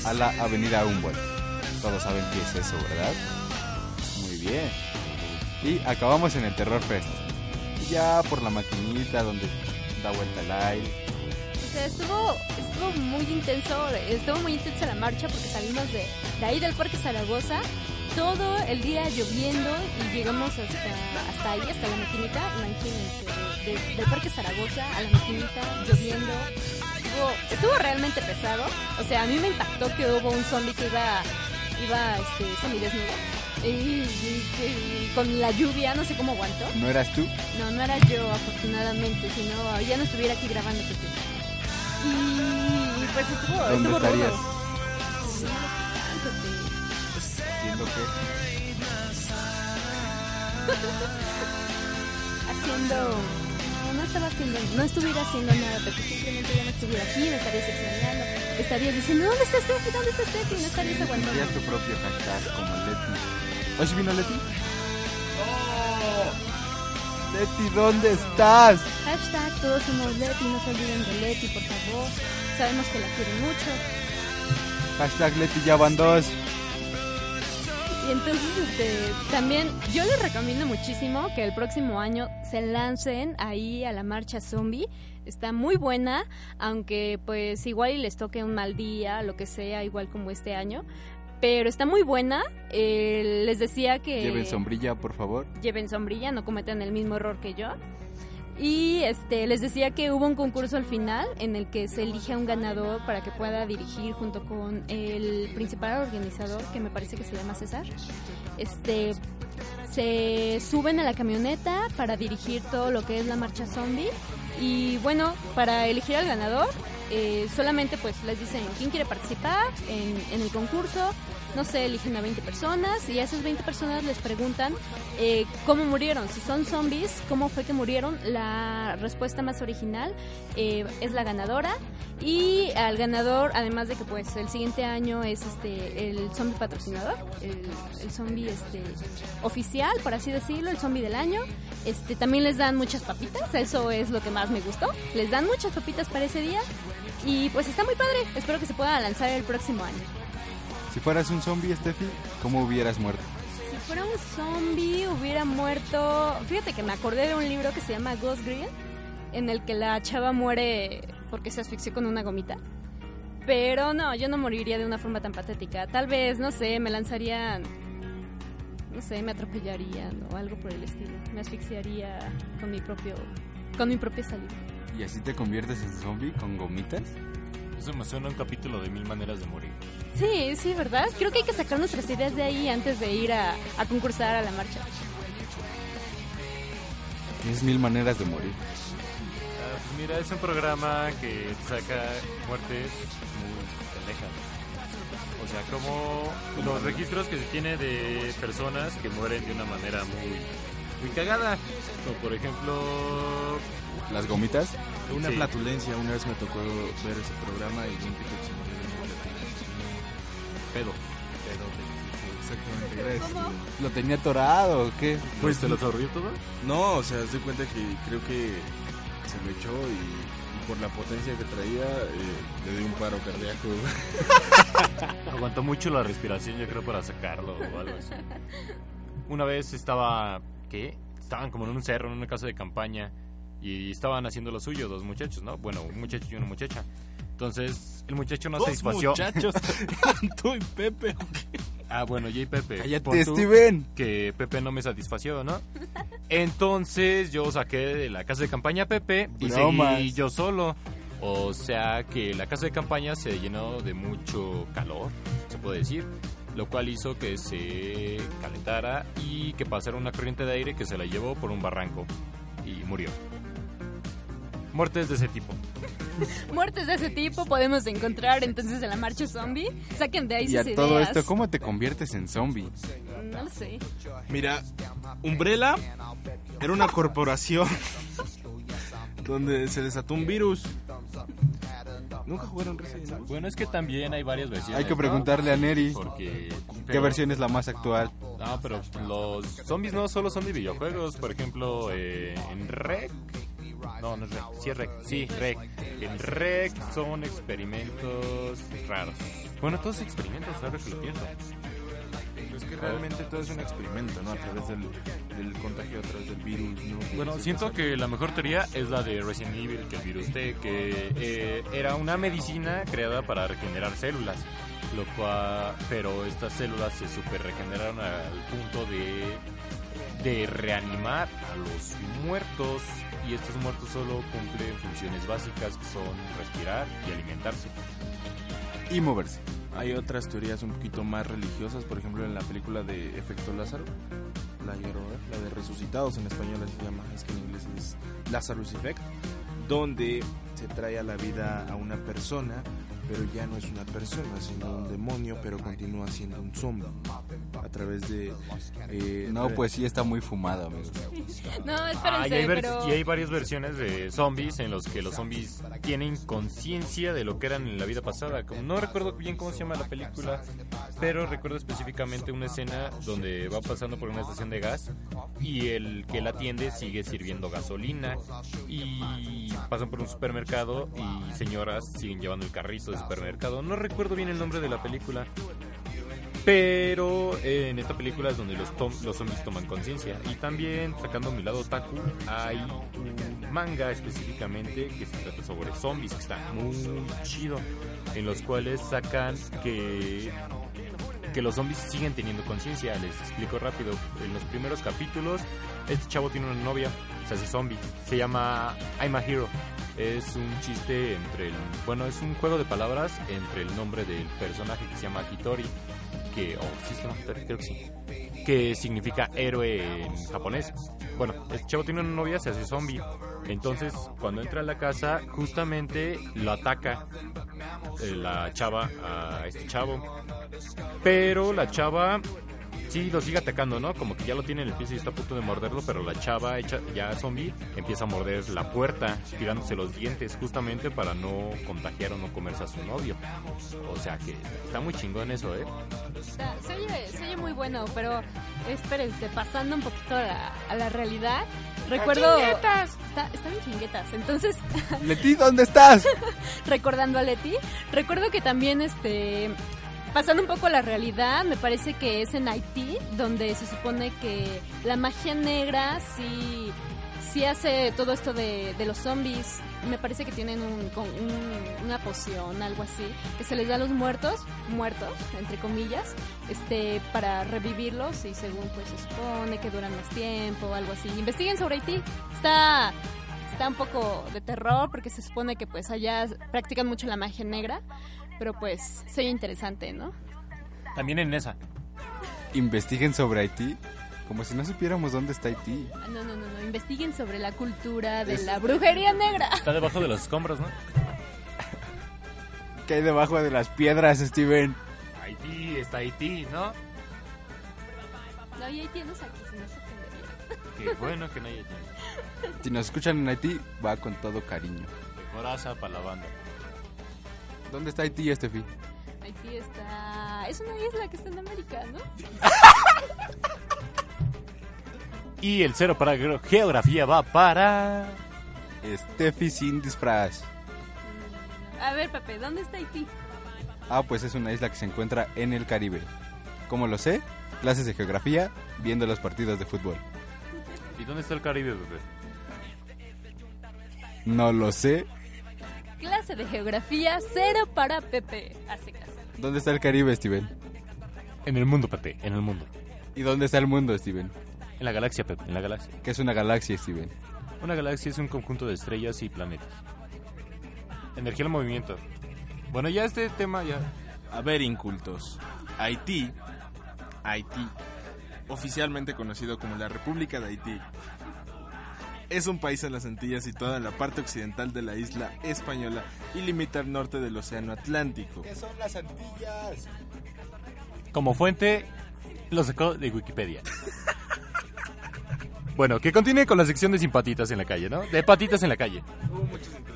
a la avenida Humboldt. Todos saben qué es eso, ¿verdad? Muy bien. Y acabamos en el Terror Fest. Ya por la maquinita donde da vuelta el aire. O sea, estuvo, estuvo muy intenso, estuvo muy intensa la marcha porque salimos de, de ahí del Parque Zaragoza, todo el día lloviendo y llegamos hasta, hasta ahí, hasta la maquinita, imagínense, de- de- del Parque Zaragoza a la maquinita, lloviendo, estuvo, estuvo realmente pesado. O sea, a mí me impactó que hubo un zombie que iba, iba, este, semidesnudo. Y, y que con la lluvia, no sé cómo aguantó. ¿No eras tú? No, no era yo, afortunadamente, sino ya no estuviera aquí grabando. Y pues estuvo, ¿Dónde estuvo estarías? rudo. Haciendo qué? haciendo no, estaba haciendo no estuviera haciendo nada Pepe simplemente ya no estuviera aquí me estarías extrañando estarías diciendo ¿dónde está Steffi? ¿dónde está Steffi? no estarías aguantando Tendrías tu propio hashtag como Leti. ¿Hoy sí vino Leti? Leti, ¿dónde estás? hashtag todos somos Leti no se olviden de Leti por favor sabemos que la quieren mucho Hashtag Leti ya van dos. Entonces, este, también yo les recomiendo muchísimo que el próximo año se lancen ahí a la marcha zombie. Está muy buena, aunque pues igual y les toque un mal día, lo que sea, igual como este año. Pero está muy buena. Eh, les decía que... Lleven sombrilla, por favor. Lleven sombrilla, no cometan el mismo error que yo. Y este, les decía que hubo un concurso al final en el que se elige a un ganador para que pueda dirigir junto con el principal organizador, que me parece que se llama César. Este, se suben a la camioneta para dirigir todo lo que es la marcha zombie. Y bueno, para elegir al ganador, eh, solamente pues les dicen quién quiere participar en, en el concurso. No sé, eligen a 20 personas y a esas 20 personas les preguntan eh, cómo murieron. Si son zombies, cómo fue que murieron. La respuesta más original eh, es la ganadora. Y al ganador, además de que pues el siguiente año es este el zombie patrocinador, el, zombie este oficial, por así decirlo, el zombie del año. Este también les dan muchas papitas, eso es lo que más me gustó. Les dan muchas papitas para ese día y pues está muy padre. Espero que se pueda lanzar el próximo año. Si fueras un zombie, Steffi, ¿cómo hubieras muerto? Si fuera un zombie hubiera muerto. Fíjate que me acordé de un libro que se llama Ghost Green, en el que la chava muere porque se asfixió con una gomita. Pero no, yo no moriría de una forma tan patética. Tal vez, no sé, me lanzarían. No sé, me atropellarían o algo por el estilo. Me asfixiaría con mi propio. con mi propia saliva. ¿Y así te conviertes en zombie con gomitas? Eso me suena a un capítulo de Mil Maneras de Morir. Sí, sí, ¿verdad? Creo que hay que sacar nuestras ideas de ahí antes de ir a, a concursar a la marcha. Es mil maneras de morir. Ah, pues mira, es un programa que saca muertes muy pendejas. O sea, como los registros que se tiene de personas que mueren de una manera muy, muy cagada. Como por ejemplo... ¿Las gomitas? Una Sí. flatulencia, una vez me tocó ver ese programa y un tipo que se murió de una flatulencia. Pedo. Pedo, exactamente. Este- ¿Lo tenía atorado o qué? Pues ¿Se lo sorrió todo? No, o sea, se cuenta que creo que se lo echó y, y por la potencia que traía eh, le dio un paro cardíaco. [laughs] Aguantó mucho la respiración, yo creo, para sacarlo o algo así. Una vez estaba, ¿qué? Estaban como en un cerro, en una casa de campaña, y estaban haciendo lo suyo, dos muchachos, ¿no? Bueno, un muchacho y una muchacha. Entonces, el muchacho no se disfació. muchachos, [laughs] tú y Pepe. Ah, bueno, yo y Pepe. Cállate, Steven. Que Pepe no me satisfació, ¿no? Entonces yo saqué de la casa de campaña a Pepe y Bromas. seguí yo solo. O sea que la casa de campaña se llenó de mucho calor, se puede decir. Lo cual hizo que se calentara y que pasara una corriente de aire que se la llevó por un barranco y murió. Muertes de ese tipo. [laughs] Muertes de ese tipo podemos encontrar entonces en la marcha zombie. Saquen de ahí Y a todo ideas. esto, ¿cómo te conviertes en zombie? No lo sé. Mira, Umbrella era una corporación [laughs] donde se desató un virus. ¿Nunca jugaron Resident Evil? Bueno, es que también hay varias versiones. Hay que ¿no? preguntarle a Neri Porque, qué pero- versión es la más actual. No, pero los zombies no solo son de videojuegos. Por ejemplo, eh, en Rec. No, no es Rec. Sí es Rec. Sí, Rec. En Rec son experimentos raros. Bueno, todos experimentos, ahora que lo pienso. Es que realmente todo es un experimento, ¿no? A través del, del contagio, a través del virus, ¿no? Bueno, siento que la mejor teoría es la de Resident Evil, que el virus T, que eh, era una medicina creada para regenerar células. Lo cual, pero estas células se super regeneraron al punto de de reanimar a los muertos y estos muertos solo cumplen funciones básicas que son respirar y alimentarse. Y moverse. Hay otras teorías un poquito más religiosas, por ejemplo en la película de Efecto Lázaro, la de Resucitados en español se llama, es que en inglés es Lazarus Effect, donde se trae a la vida a una persona, pero ya no es una persona, sino un demonio, pero continúa siendo un zombie a través de... eh, No, pues sí está muy fumado, amigos. [laughs] No, Ah, espérense, y, hay ver- pero... y hay varias versiones de zombies en los que los zombies tienen conciencia de lo que eran en la vida pasada. Como- no recuerdo bien cómo se llama la película, pero recuerdo específicamente una escena donde va pasando por una estación de gas y el que la atiende sigue sirviendo gasolina y pasan por un supermercado y señoras siguen llevando el carrito de supermercado. No recuerdo bien el nombre de la película. Pero eh, en esta película es donde los, tom- los zombies toman conciencia. Y también, sacando mi lado otaku, hay un manga específicamente que se trata sobre zombies, que está muy chido. En los cuales sacan que, que los zombies siguen teniendo conciencia. Les explico rápido. En los primeros capítulos, este chavo tiene una novia, se hace zombie. Se llama I'm a Hero. Es un chiste entre el. Bueno, es un juego de palabras entre el nombre del personaje que se llama Kitori que, oh, sí se llama creo que sí, que significa héroe en japonés. Bueno, este chavo tiene una novia, se hace zombie. Entonces, cuando entra a la casa, justamente lo ataca eh, la chava a este chavo. Pero la chava sí lo sigue atacando, ¿no? Como que ya lo tiene en el piso y está a punto de morderlo, pero la chava hecha ya zombie empieza a morder la puerta, tirándose los dientes, justamente para no contagiar o no comerse a su novio. O sea que está muy chingón eso, ¿eh? Está- se, oye, se oye muy bueno, pero espérense, pasando un poquito a la, a la realidad, recuerdo... chinguetas! Está, está bien chinguetas, entonces... Leti, ¿dónde estás? [laughs] recordando a Leti, recuerdo que también, este... Pasando un poco a la realidad, me parece que es en Haití, donde se supone que la magia negra sí, sí hace todo esto de, los zombies. Me parece que tienen un, con un- una poción, algo así, que se les da a los muertos, muertos, entre comillas, este, para revivirlos y según pues se supone que duran más tiempo, algo así. Investiguen sobre Haití. Está, está un poco de terror porque se supone que pues allá practican mucho la magia negra, pero pues sería interesante, ¿no? También en esa. Investiguen sobre Haití. Como si no supiéramos dónde está Haití. Ah, No, no, no, no, investiguen sobre la cultura de Es- la brujería negra. Está debajo de los escombros, ¿no? ¿Qué hay debajo de las piedras, Steven? Haití, está Haití, ¿no? No, y Haití no es aquí, si no se ofendería. Qué bueno que no haya tiempo. Si nos escuchan en Haití, va con todo cariño. De coraza para la banda. ¿Dónde está Haití, Estefi? Haití está... Es una isla que está en América, ¿no? [laughs] Y el cero para geo- geografía va para... Estefi sin disfraz. A ver, Pepe, ¿dónde está Haití? Ah, pues es una isla que se encuentra en el Caribe. ¿Cómo lo sé? Clases de geografía, viendo los partidos de fútbol. ¿Y dónde está el Caribe, bebé? No lo sé. Clase de geografía, cero para Pepe. ¿Dónde está el Caribe, Steven? En el mundo, Pepe, en el mundo. ¿Y dónde está el mundo, Steven? En la galaxia, Pepe, en la galaxia. ¿Qué es una galaxia, Steven? Una galaxia es un conjunto de estrellas y planetas. Energía en movimiento. Bueno, ya este tema ya... A ver, incultos. Haití, Haití, oficialmente conocido como la República de Haití, es un país en las Antillas situado en la parte occidental de la isla española y limita al norte del Océano Atlántico. ¿Qué son las Antillas? Como fuente, lo sacó de Wikipedia. [laughs] Bueno, que continúe con la sección de simpatitas en la calle, ¿no? De patitas en la calle.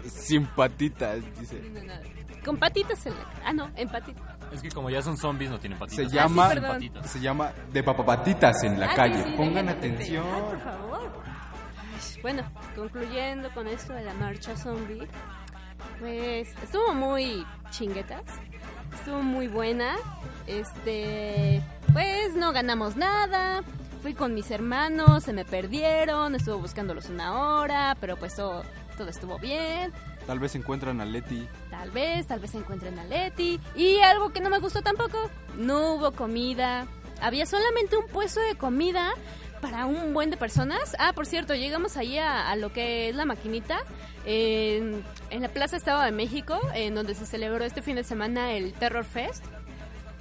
Simpatitas, dice. No, no, Con patitas en la... Ah, no, en patitas. Es que como ya son zombies, no tienen patitas. Se llama, perdón. patitas. se llama de papapatitas en la Ah, calle. sí, Pongan atención. Ah, por favor. Ay, Bueno, concluyendo con esto de la marcha zombie, pues estuvo muy chinguetas, estuvo muy buena. Este, pues no ganamos nada. Fui con mis hermanos, se me perdieron, estuve buscándolos una hora, pero pues todo, todo estuvo bien. Tal vez encuentran a Leti. Tal vez, tal vez encuentren a Leti. Y algo que no me gustó tampoco, no hubo comida. Había solamente un puesto de comida, para un buen de personas. Ah, por cierto, llegamos ahí a, lo que es la maquinita en, la Plaza Estado de México, en donde se celebró este fin de semana el Terror Fest.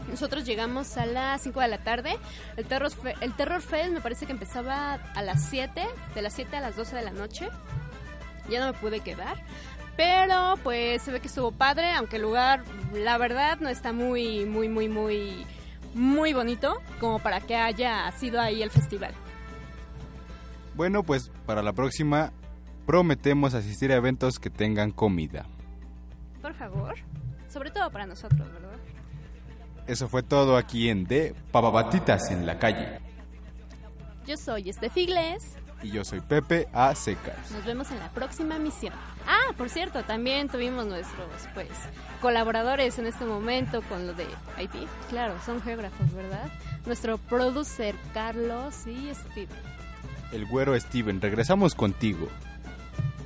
Nosotros llegamos a las 5 de la tarde. El Terror, el Terror Fest me parece que empezaba a las 7, de las 7 a las 12 de la noche. Ya no me pude quedar. Pero pues se ve que estuvo padre, aunque el lugar, la verdad, no está muy, muy, muy, muy, muy bonito como para que haya sido ahí el festival. Bueno, pues para la próxima prometemos asistir a eventos que tengan comida. Por favor. Sobre todo para nosotros, ¿verdad? Eso fue todo aquí en De Papabatitas en la calle. Yo soy Steffi Gles. Y yo soy Pepe A. Secas. Nos vemos en la próxima misión. Ah, por cierto, también tuvimos nuestros, pues, colaboradores en este momento con lo de Haití. Claro, son geógrafos, ¿verdad? Nuestro producer Carlos y Steve. El güero Steven, regresamos contigo.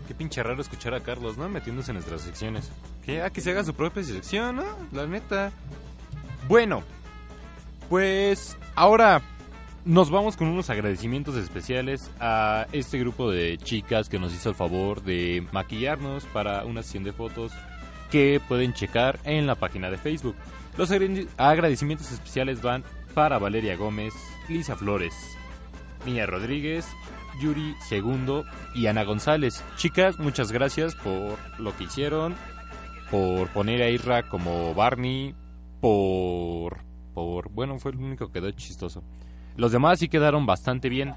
Qué pinche raro escuchar a Carlos, ¿no? Metiéndose en nuestras secciones. Que, ah, que se haga su propia sección, ¿no? La neta. Bueno, pues ahora nos vamos con unos agradecimientos especiales a este grupo de chicas que nos hizo el favor de maquillarnos para una sesión de fotos que pueden checar en la página de Facebook. Los agrade- agradecimientos especiales van para Valeria Gómez, Lisa Flores, Mía Rodríguez, Yuri Segundo y Ana González. Chicas, muchas gracias por lo que hicieron, por poner a Irra como Barney, por... por... bueno, fue el único que quedó chistoso. Los demás sí quedaron bastante bien.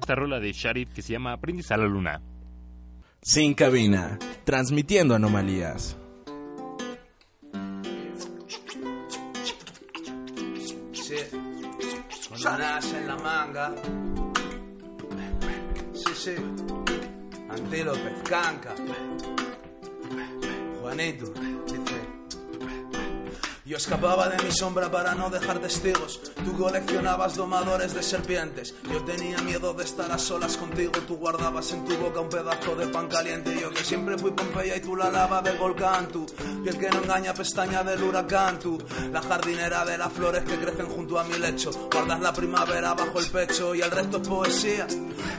Esta rola de Sharif que se llama Aprendiz a la Luna. Sin cabina, transmitiendo anomalías. Nace en la manga. Sí, sí. Antílope, canca. Juanito. Yo escapaba de mi sombra para no dejar testigos. Tú coleccionabas domadores de serpientes. Yo tenía miedo de estar a solas contigo. Tú guardabas en tu boca un pedazo de pan caliente. Yo que siempre fui Pompeya y tú la lava del volcán. Tú, piel que no engaña, pestaña del huracán. Tú, la jardinera de las flores que crecen junto a mi lecho. Guardas la primavera bajo el pecho y el resto es poesía.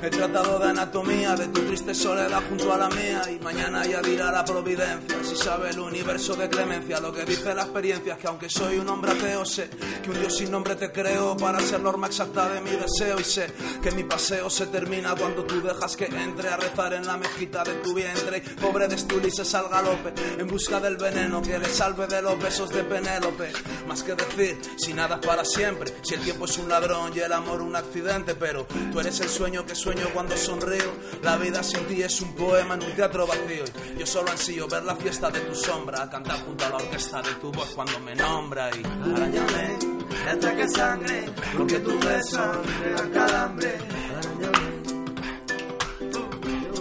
He tratado de anatomía de tu triste soledad junto a la mía. Y mañana ya dirá la providencia. Si sabe el universo de clemencia, lo que dice la experiencia que aunque soy un hombre ateo, sé que un Dios sin nombre te creo para ser norma exacta de mi deseo. Y sé que mi paseo se termina cuando tú dejas que entre a rezar en la mezquita de tu vientre. Y pobre de este Ulises al galope en busca del veneno que le salve de los besos de Penélope. Más que decir, si nada es para siempre, si el tiempo es un ladrón y el amor un accidente, pero tú eres el sueño que sueño cuando sonrío. La vida sin ti es un poema en un teatro vacío. Yo solo ansío ver la fiesta de tu sombra, cantar junto a la orquesta de tu voz cuando me nombra y arañame, hasta que sangre, porque tu beso me da calambre.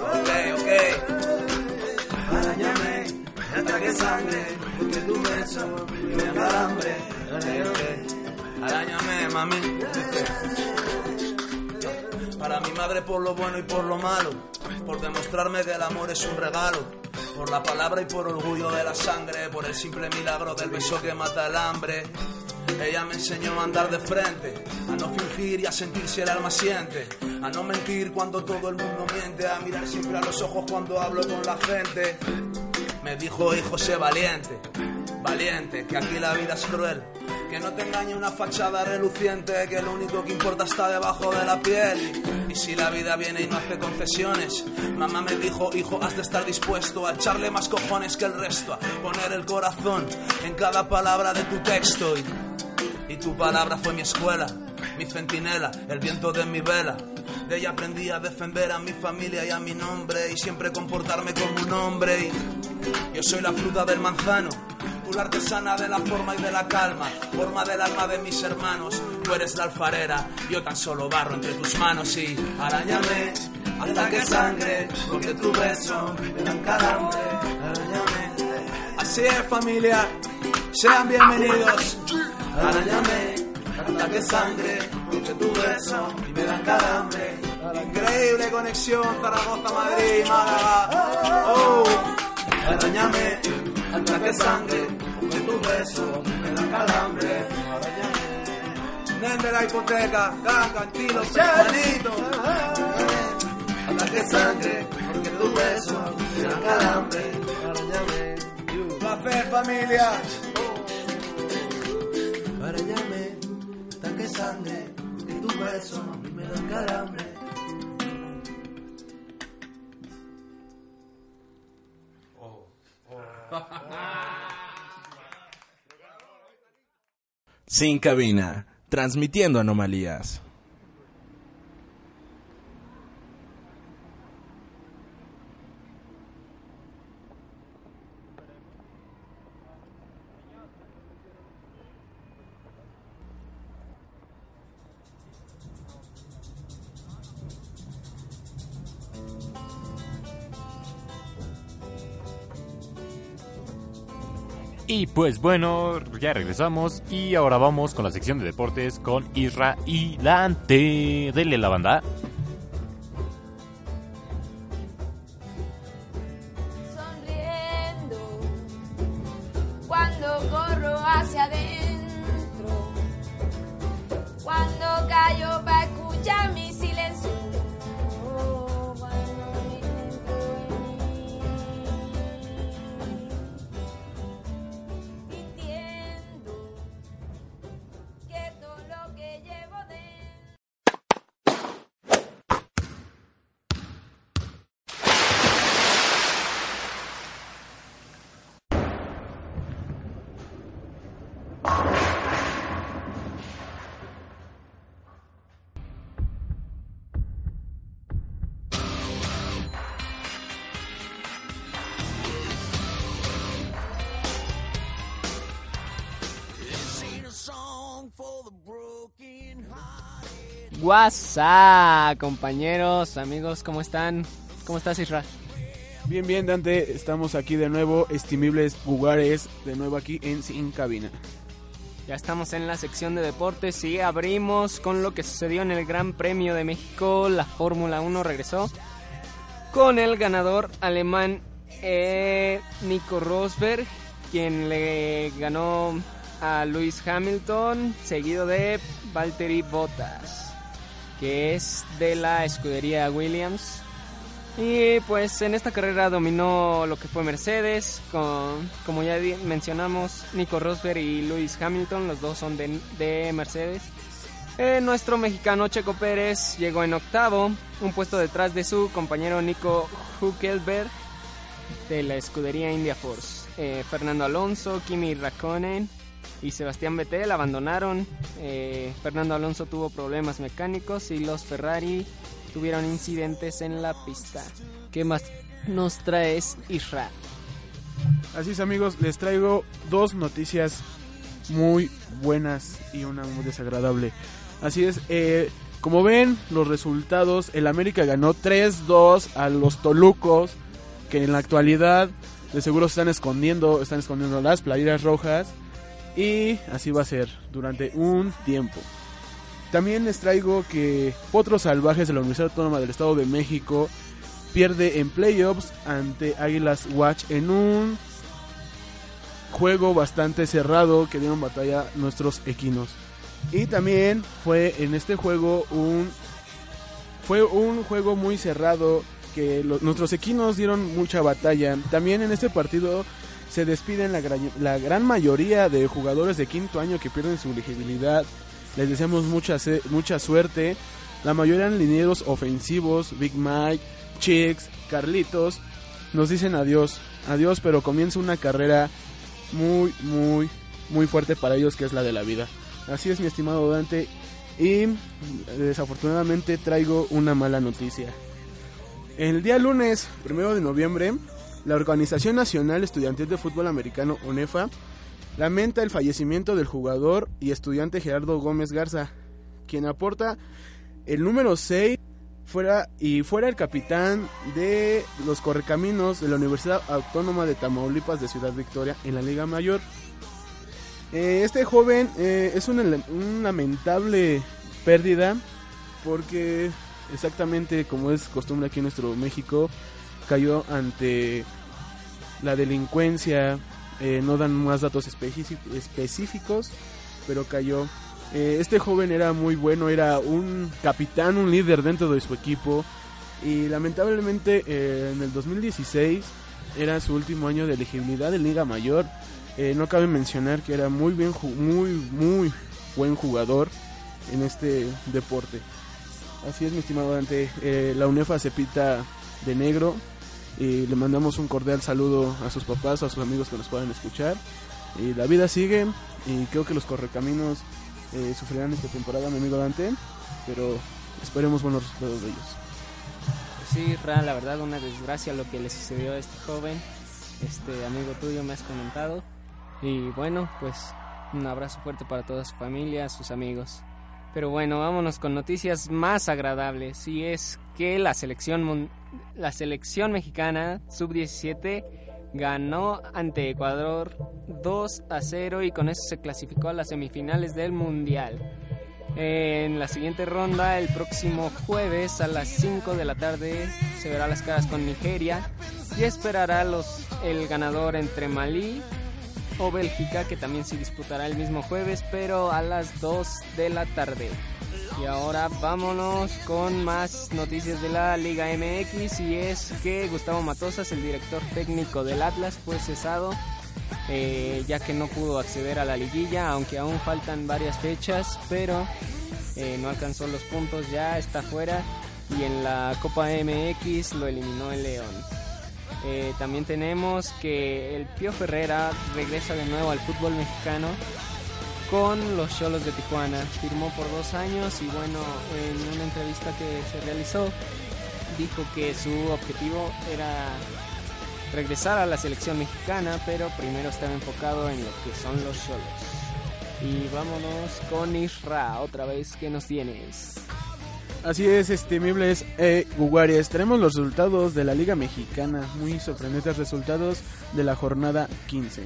Ok, ok. Arañame, hasta que sangre, porque tu beso me da calambre. Ok, ok. Arañame, mami. Para mi madre por lo bueno y por lo malo, por demostrarme que el amor es un regalo, por la palabra y por orgullo de la sangre, por el simple milagro del beso que mata el hambre. Ella me enseñó a andar de frente, a no fingir y a sentir si el alma siente, a no mentir cuando todo el mundo miente, a mirar siempre a los ojos cuando hablo con la gente. Me dijo, hijo, sé valiente, valiente, que aquí la vida es cruel, que no te engañe una fachada reluciente, que lo único que importa está debajo de la piel. Y, si la vida viene y no hace concesiones, mamá me dijo, hijo, has de estar dispuesto a echarle más cojones que el resto, a poner el corazón en cada palabra de tu texto. Y, y tu palabra fue mi escuela, mi centinela, el viento de mi vela. De ella aprendí a defender a mi familia y a mi nombre y siempre comportarme como un hombre. Y yo soy la fruta del manzano, artesana de la forma y de la calma, forma del alma de mis hermanos. Tú eres la alfarera, yo tan solo barro entre tus manos y arañame hasta que sangre, porque tu beso me dan calambre. Arañame. Así es familia, sean bienvenidos. Arañame hasta que sangre, porque tu beso me dan calambre. Increíble conexión Zaragoza, Madrid, Málaga. Oh, arañame hasta que sangre, porque tu beso me dan calambre. Nen de la hipoteca, cantilo, manito. Date sangre, porque tu beso me da calambre. Café, familia. Para llame, tanque sangre, que tu beso me da calambre. Sin cabina, transmitiendo anomalías. Pues bueno, ya regresamos y ahora vamos con la sección de deportes con Isra y Dante. Dele la banda. WhatsApp, compañeros, amigos, ¿cómo están? ¿Cómo estás, Isra? Bien, bien, Dante, estamos aquí de nuevo, estimibles lugares, de nuevo aquí en Sin Cabina. Ya estamos en la sección de deportes y abrimos con lo que sucedió en el Gran Premio de México. La Fórmula 1 regresó con el ganador alemán eh, Nico Rosberg, quien le ganó a Lewis Hamilton, seguido de Valtteri Bottas, que es de la escudería Williams. Y pues en esta carrera dominó lo que fue Mercedes, con, como ya mencionamos, Nico Rosberg y Lewis Hamilton, los dos son de, de Mercedes. Eh, nuestro mexicano Checo Pérez llegó en octavo, un puesto detrás de su compañero Nico Hülkenberg de la escudería India Force. Eh, Fernando Alonso, Kimi Raikkonen y Sebastián Vettel abandonaron. Eh, Fernando Alonso tuvo problemas mecánicos y los Ferrari tuvieron incidentes en la pista. ¿Qué más nos traes, Isra? Así es, amigos, les traigo dos noticias muy buenas y una muy desagradable. Así es, eh, como ven los resultados, el América ganó 3-2 a los Tolucos, que en la actualidad de seguro se están escondiendo, están escondiendo las playeras rojas. Y así va a ser durante un tiempo. También les traigo que Potros Salvajes de la Universidad Autónoma del Estado de México pierde en playoffs ante Águilas Watch en un juego bastante cerrado que dieron batalla nuestros equinos. Y también fue en este juego un fue un juego muy cerrado que nuestros equinos dieron mucha batalla. También en este partido se despiden la, gra- la gran mayoría de jugadores de quinto año que pierden su elegibilidad. Les deseamos mucha, mucha suerte. La mayoría eran linieros ofensivos, Big Mike, Chicks, Carlitos. Nos dicen adiós, adiós, pero comienza una carrera muy, muy, muy fuerte para ellos que es la de la vida. Así es, mi estimado Dante. Y desafortunadamente traigo una mala noticia. El día lunes, primero de noviembre, la Organización Nacional Estudiantil de Fútbol Americano, ONEFA, lamenta el fallecimiento del jugador y estudiante Gerardo Gómez Garza, quien aporta el número 6 fuera, y fuera el capitán de los correcaminos de la Universidad Autónoma de Tamaulipas de Ciudad Victoria en la Liga Mayor. Eh, este joven eh, es una, un lamentable pérdida porque exactamente como es costumbre aquí en nuestro México cayó ante la delincuencia eh, no dan más datos específicos, pero cayó. Eh, este joven era muy bueno, era un capitán, un líder dentro de su equipo y lamentablemente eh, en el 2016 era su último año de elegibilidad en Liga Mayor. No cabe mencionar que era muy bien, muy, muy buen jugador en este deporte. Así es, mi estimado Dante. La UNEFA se pita de negro y le mandamos un cordial saludo a sus papás, a sus amigos que nos puedan escuchar. Y la vida sigue y creo que los correcaminos eh, sufrirán esta temporada, mi amigo Dante, pero esperemos buenos resultados de ellos. Sí, Ra, la verdad, una desgracia lo que le sucedió a este joven. Este amigo tuyo me has comentado. Y bueno, pues un abrazo fuerte para toda su familia, sus amigos. Pero bueno, vámonos con noticias más agradables. Y es que la selección, la selección mexicana sub-17 ganó ante Ecuador 2 a 0 y con eso se clasificó a las semifinales del Mundial. En la siguiente ronda, el próximo jueves a las 5 de la tarde, se verá las caras con Nigeria y esperará los, el ganador entre Malí o Bélgica, que también se disputará el mismo jueves, pero a las 2 de la tarde. Y ahora vámonos con más noticias de la Liga MX y es que Gustavo Matosas, el director técnico del Atlas, fue cesado eh, ya que no pudo acceder a la liguilla, aunque aún faltan varias fechas, pero eh, no alcanzó los puntos, ya está fuera y en la Copa MX lo eliminó el León. Eh, también tenemos que el Pío Ferrera regresa de nuevo al fútbol mexicano con los Cholos de Tijuana. Firmó por dos años y bueno, en una entrevista que se realizó dijo que su objetivo era regresar a la selección mexicana, pero primero estaba enfocado en lo que son los Cholos. Y vámonos con Isra, otra vez que nos tienes. Así es, estimibles eh, Guguarias. Tenemos los resultados de la Liga Mexicana. Muy sorprendentes resultados de la jornada 15.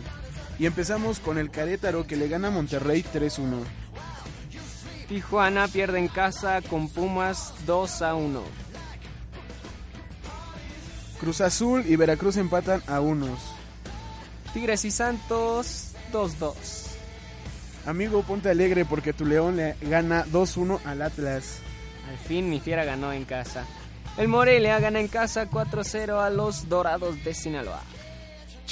Y empezamos con el Querétaro que le gana a Monterrey 3-1. Tijuana pierde en casa con Pumas 2 a 1. Cruz Azul y Veracruz empatan a unos. Tigres y Santos 2-2. Amigo, ponte alegre porque tu León le gana 2-1 al Atlas. Al fin mi fiera ganó en casa. El Morelia gana en casa 4-0 a los Dorados de Sinaloa.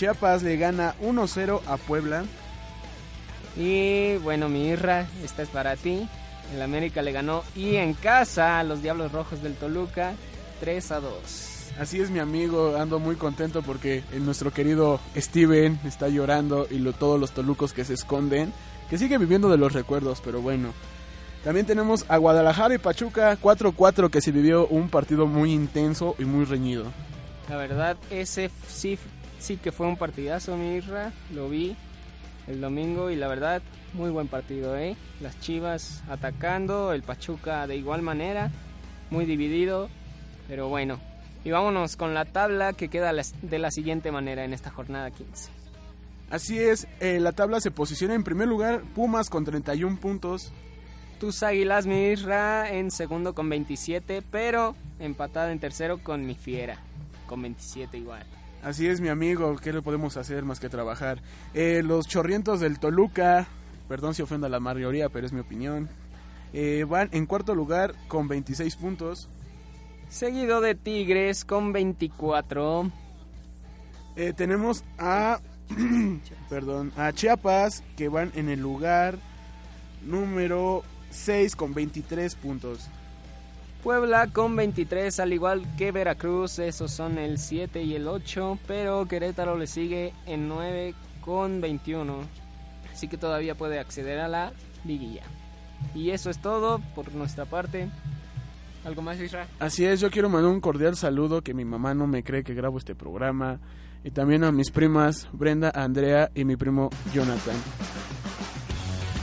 Chiapas le gana 1-0 a Puebla. Y bueno, mi Irra, esta es para ti. El América le ganó y en casa a los Diablos Rojos del Toluca 3 a 2. Así es mi amigo, ando muy contento porque eh, nuestro querido Steven está llorando y lo- todos los tolucos que se esconden, que sigue viviendo de los recuerdos, pero bueno. También tenemos a Guadalajara y Pachuca 4-4 que se vivió un partido muy intenso y muy reñido. La verdad, ese sí, sí que fue un partidazo, mi Irra. Lo vi el domingo y la verdad, muy buen partido, ¿eh? Las Chivas atacando, el Pachuca de igual manera, muy dividido, pero bueno. Y vámonos con la tabla que queda de la siguiente manera en esta jornada 15. Así es, eh, la tabla se posiciona en primer lugar Pumas con 31 puntos. Tus Águilas, mi Isra, en segundo con 27, pero empatada en tercero con mi Fiera, con 27 igual. Así es mi amigo, ¿qué le podemos hacer más que trabajar? Eh, los chorrientos del Toluca, perdón si ofendo a la mayoría, pero es mi opinión, eh, van en cuarto lugar con 26 puntos. Seguido de Tigres con 24. Eh, tenemos a, [clears throat] perdón, a Chiapas que van en el lugar número 6 con 23 puntos. Puebla con 23, al igual que Veracruz, esos son el 7 y el 8, pero Querétaro le sigue en 9 con 21. Así que todavía puede acceder a la liguilla. Y eso es todo por nuestra parte. ¿Algo más, Isra? Así es, yo quiero mandar un cordial saludo que mi mamá no me cree que grabo este programa. Y también a mis primas Brenda, Andrea y mi primo Jonathan.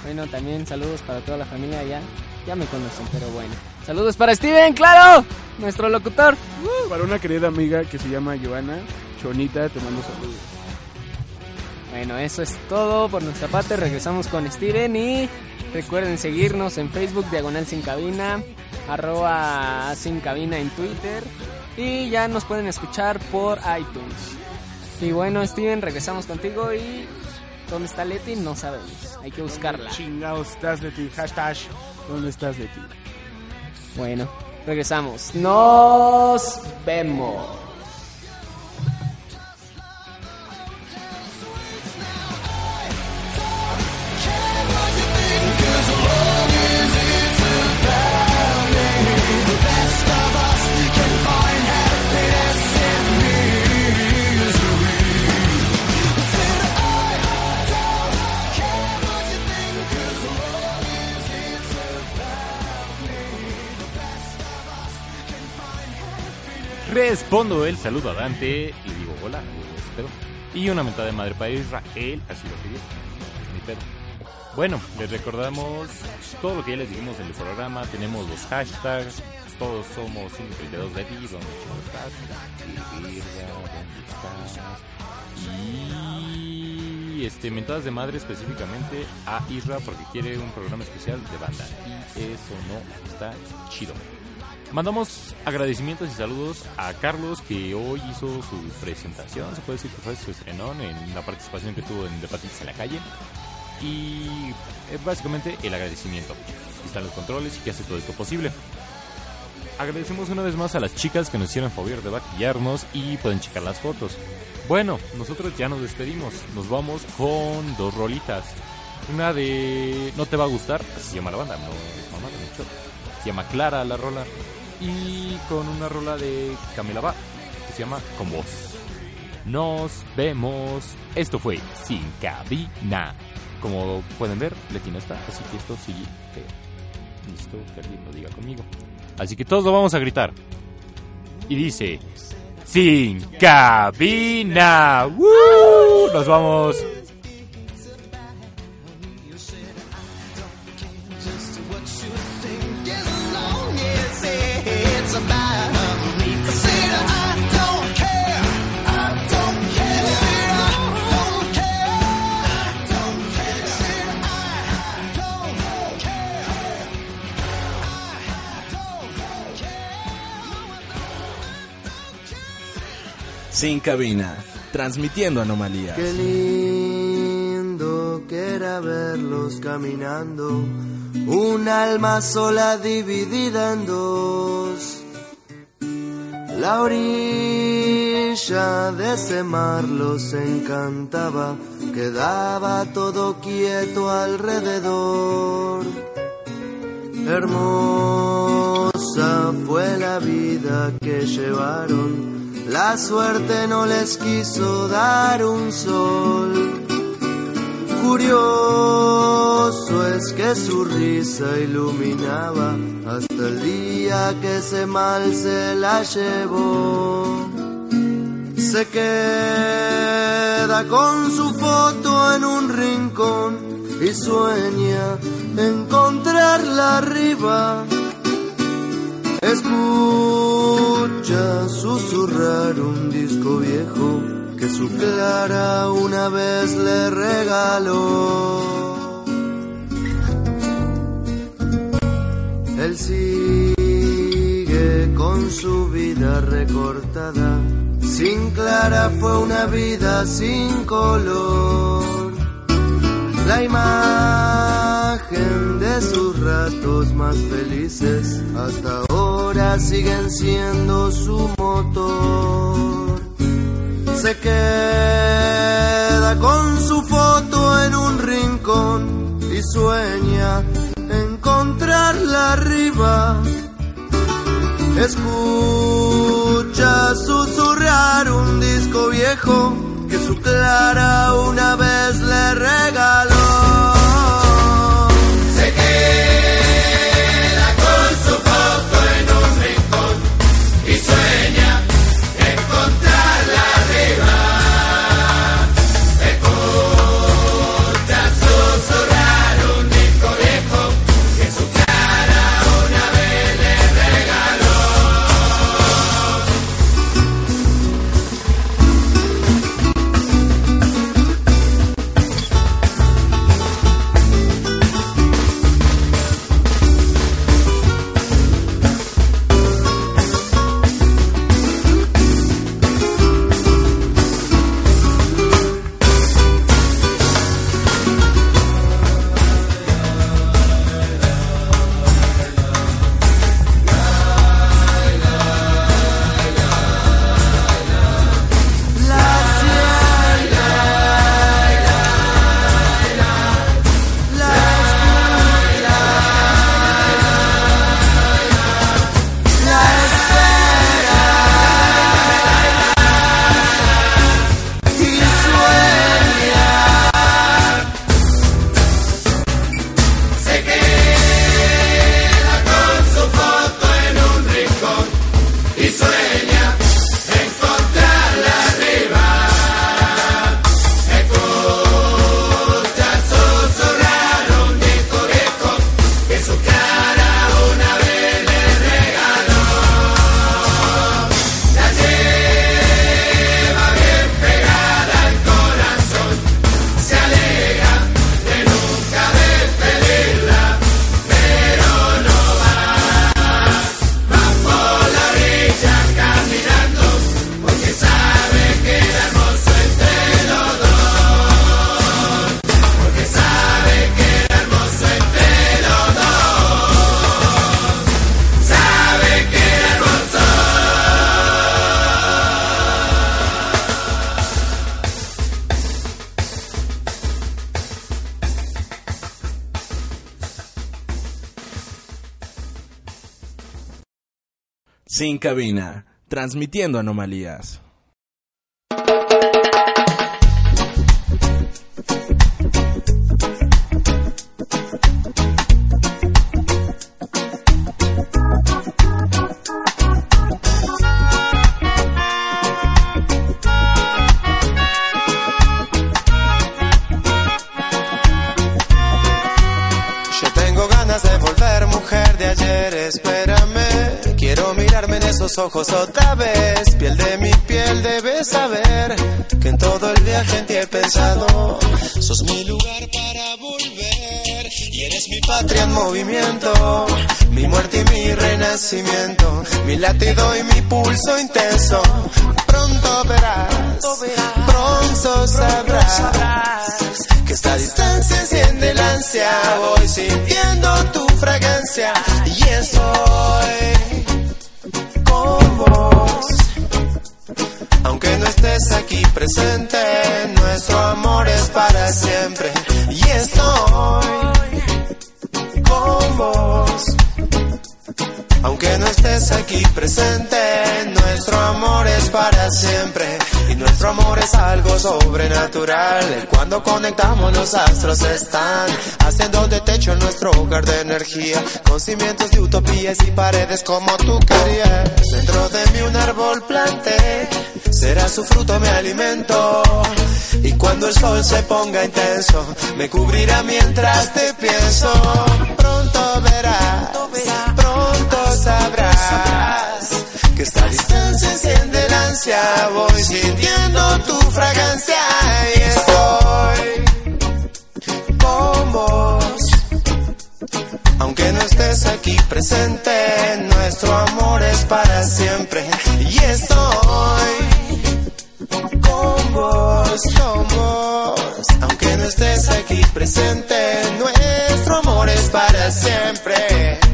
Bueno, también saludos para toda la familia ya. Ya me conocen, pero bueno. Saludos para Steven, claro, nuestro locutor. Para una querida amiga que se llama Joana, Chonita, te mando saludos. Bueno, eso es todo por nuestra parte. Regresamos con Steven y recuerden seguirnos en Facebook, Diagonal Sin Cabina, arroba Sin Cabina en Twitter y ya nos pueden escuchar por iTunes. Y bueno, Steven, regresamos contigo y... ¿Dónde está Leti? No sabemos. Hay que buscarla. Chingados, estás Leti. Hashtag, ¿dónde estás Leti? Bueno, regresamos. Nos vemos. Respondo el saludo a Dante, le digo hola, ese pedo. Y una mentada de madre para Israel, así lo pidió. Mi pedo. Bueno, les recordamos todo lo que ya les dijimos en el programa. Tenemos los hashtags. Todos somos 532 de ti. ¿dónde estás? Y este, mentadas de madre específicamente a Isra porque quiere un programa especial de banda. Y eso no está chido. Mandamos agradecimientos y saludos a Carlos que hoy hizo su presentación, se puede decir que fue su estrenón en la participación que tuvo en Debates en la calle. Y eh, básicamente el agradecimiento. que están los controles y que hace todo esto posible. Agradecemos una vez más a las chicas que nos hicieron favor de maquillarnos y pueden checar las fotos. Bueno, nosotros ya nos despedimos. Nos vamos con dos rolitas. Una de No te va a gustar, se llama la banda, no es mamada, no es Se llama Clara la rola. Y con una rola de Camila Va, que se llama Con vos. Nos vemos. Esto fue Sin Cabina. Como pueden ver, Leti no está, así que esto sigue feo. Listo, que alguien lo diga conmigo. Así que todos lo vamos a gritar. Y dice: Sin cabina. ¡Woo! Nos vamos. Sin cabina, transmitiendo anomalías. Qué lindo que era verlos caminando, un alma sola dividida en dos. La orilla de ese mar los encantaba, quedaba todo quieto alrededor. Hermosa fue la vida que llevaron la suerte no les quiso dar un sol. Curioso es que su risa iluminaba hasta el día que ese mal se la llevó. Se queda con su foto en un rincón y sueña encontrarla arriba. Escucha susurrar un disco viejo que su Clara una vez le regaló. Él sigue con su vida recortada. Sin Clara fue una vida sin color. La imagen de sus ratos más felices hasta ahora siguen siendo su motor. Se queda con su foto en un rincón y sueña encontrarla arriba. Escucha susurrar un disco viejo que su Clara una vez le regaló. Sin cabina, transmitiendo anomalías. Ojos otra vez. Piel de mi piel debes saber que en todo el viaje en ti he pensado. Sos mi lugar para volver y eres mi patria en movimiento. Mi muerte y mi renacimiento, mi latido y mi pulso intenso. Pronto verás, pronto sabrás que esta distancia enciende el ansia. Voy sintiendo tu fragancia y estoy Aunque no estés aquí presente, nuestro amor es para siempre. Y estoy Aunque no estés aquí presente, nuestro amor es para siempre. Y nuestro amor es algo sobrenatural. Cuando conectamos los astros están haciendo de techo nuestro hogar de energía. Con cimientos de utopías y paredes como tú querías. Dentro de mí un árbol planté, será su fruto mi alimento. Y cuando el sol se ponga intenso, me cubrirá mientras te pienso. Pronto verás, pronto que esta distancia enciende el ansia. Voy sintiendo tu fragancia y estoy con vos. Aunque no estés aquí presente, nuestro amor es para siempre. Y estoy con vos, con vos. Aunque no estés aquí presente, nuestro amor es para siempre.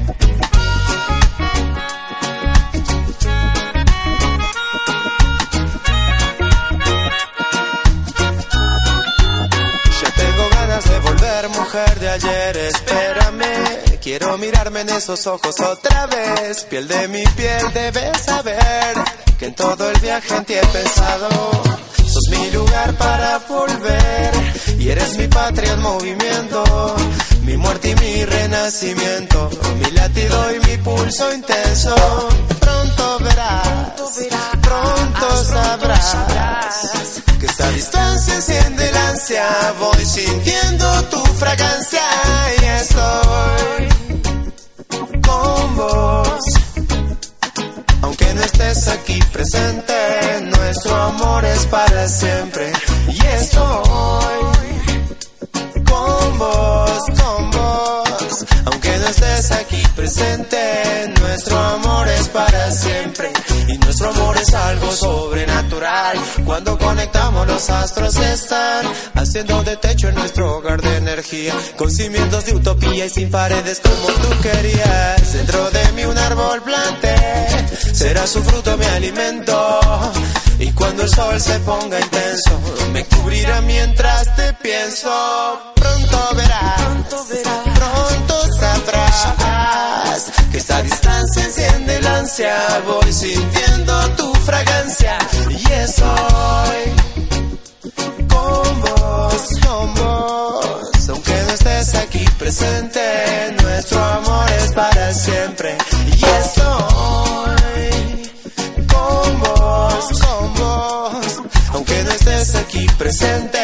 Quiero mirarme en esos ojos otra vez. Piel de mi piel, debes saber que en todo el viaje en ti he pensado. Sos mi lugar para volver y eres mi patria en movimiento. Mi muerte y mi renacimiento, mi latido y mi pulso intenso. Pronto verás, pronto sabrás que esta distancia enciende el ansia. Voy sintiendo tu fragancia Cuando conectamos los astros están haciendo de techo en nuestro hogar de energía. Con cimientos de utopía y sin paredes como tú querías. Dentro de mí un árbol planté, será su fruto mi alimento. Y cuando el sol se ponga intenso, me cubrirá mientras te pienso. Pronto verás, pronto sabrás que esta distancia enciende Voy sintiendo tu fragancia y estoy con vos, con vos. Aunque no estés aquí presente, nuestro amor es para siempre y estoy con vos, con vos. Aunque no estés aquí presente,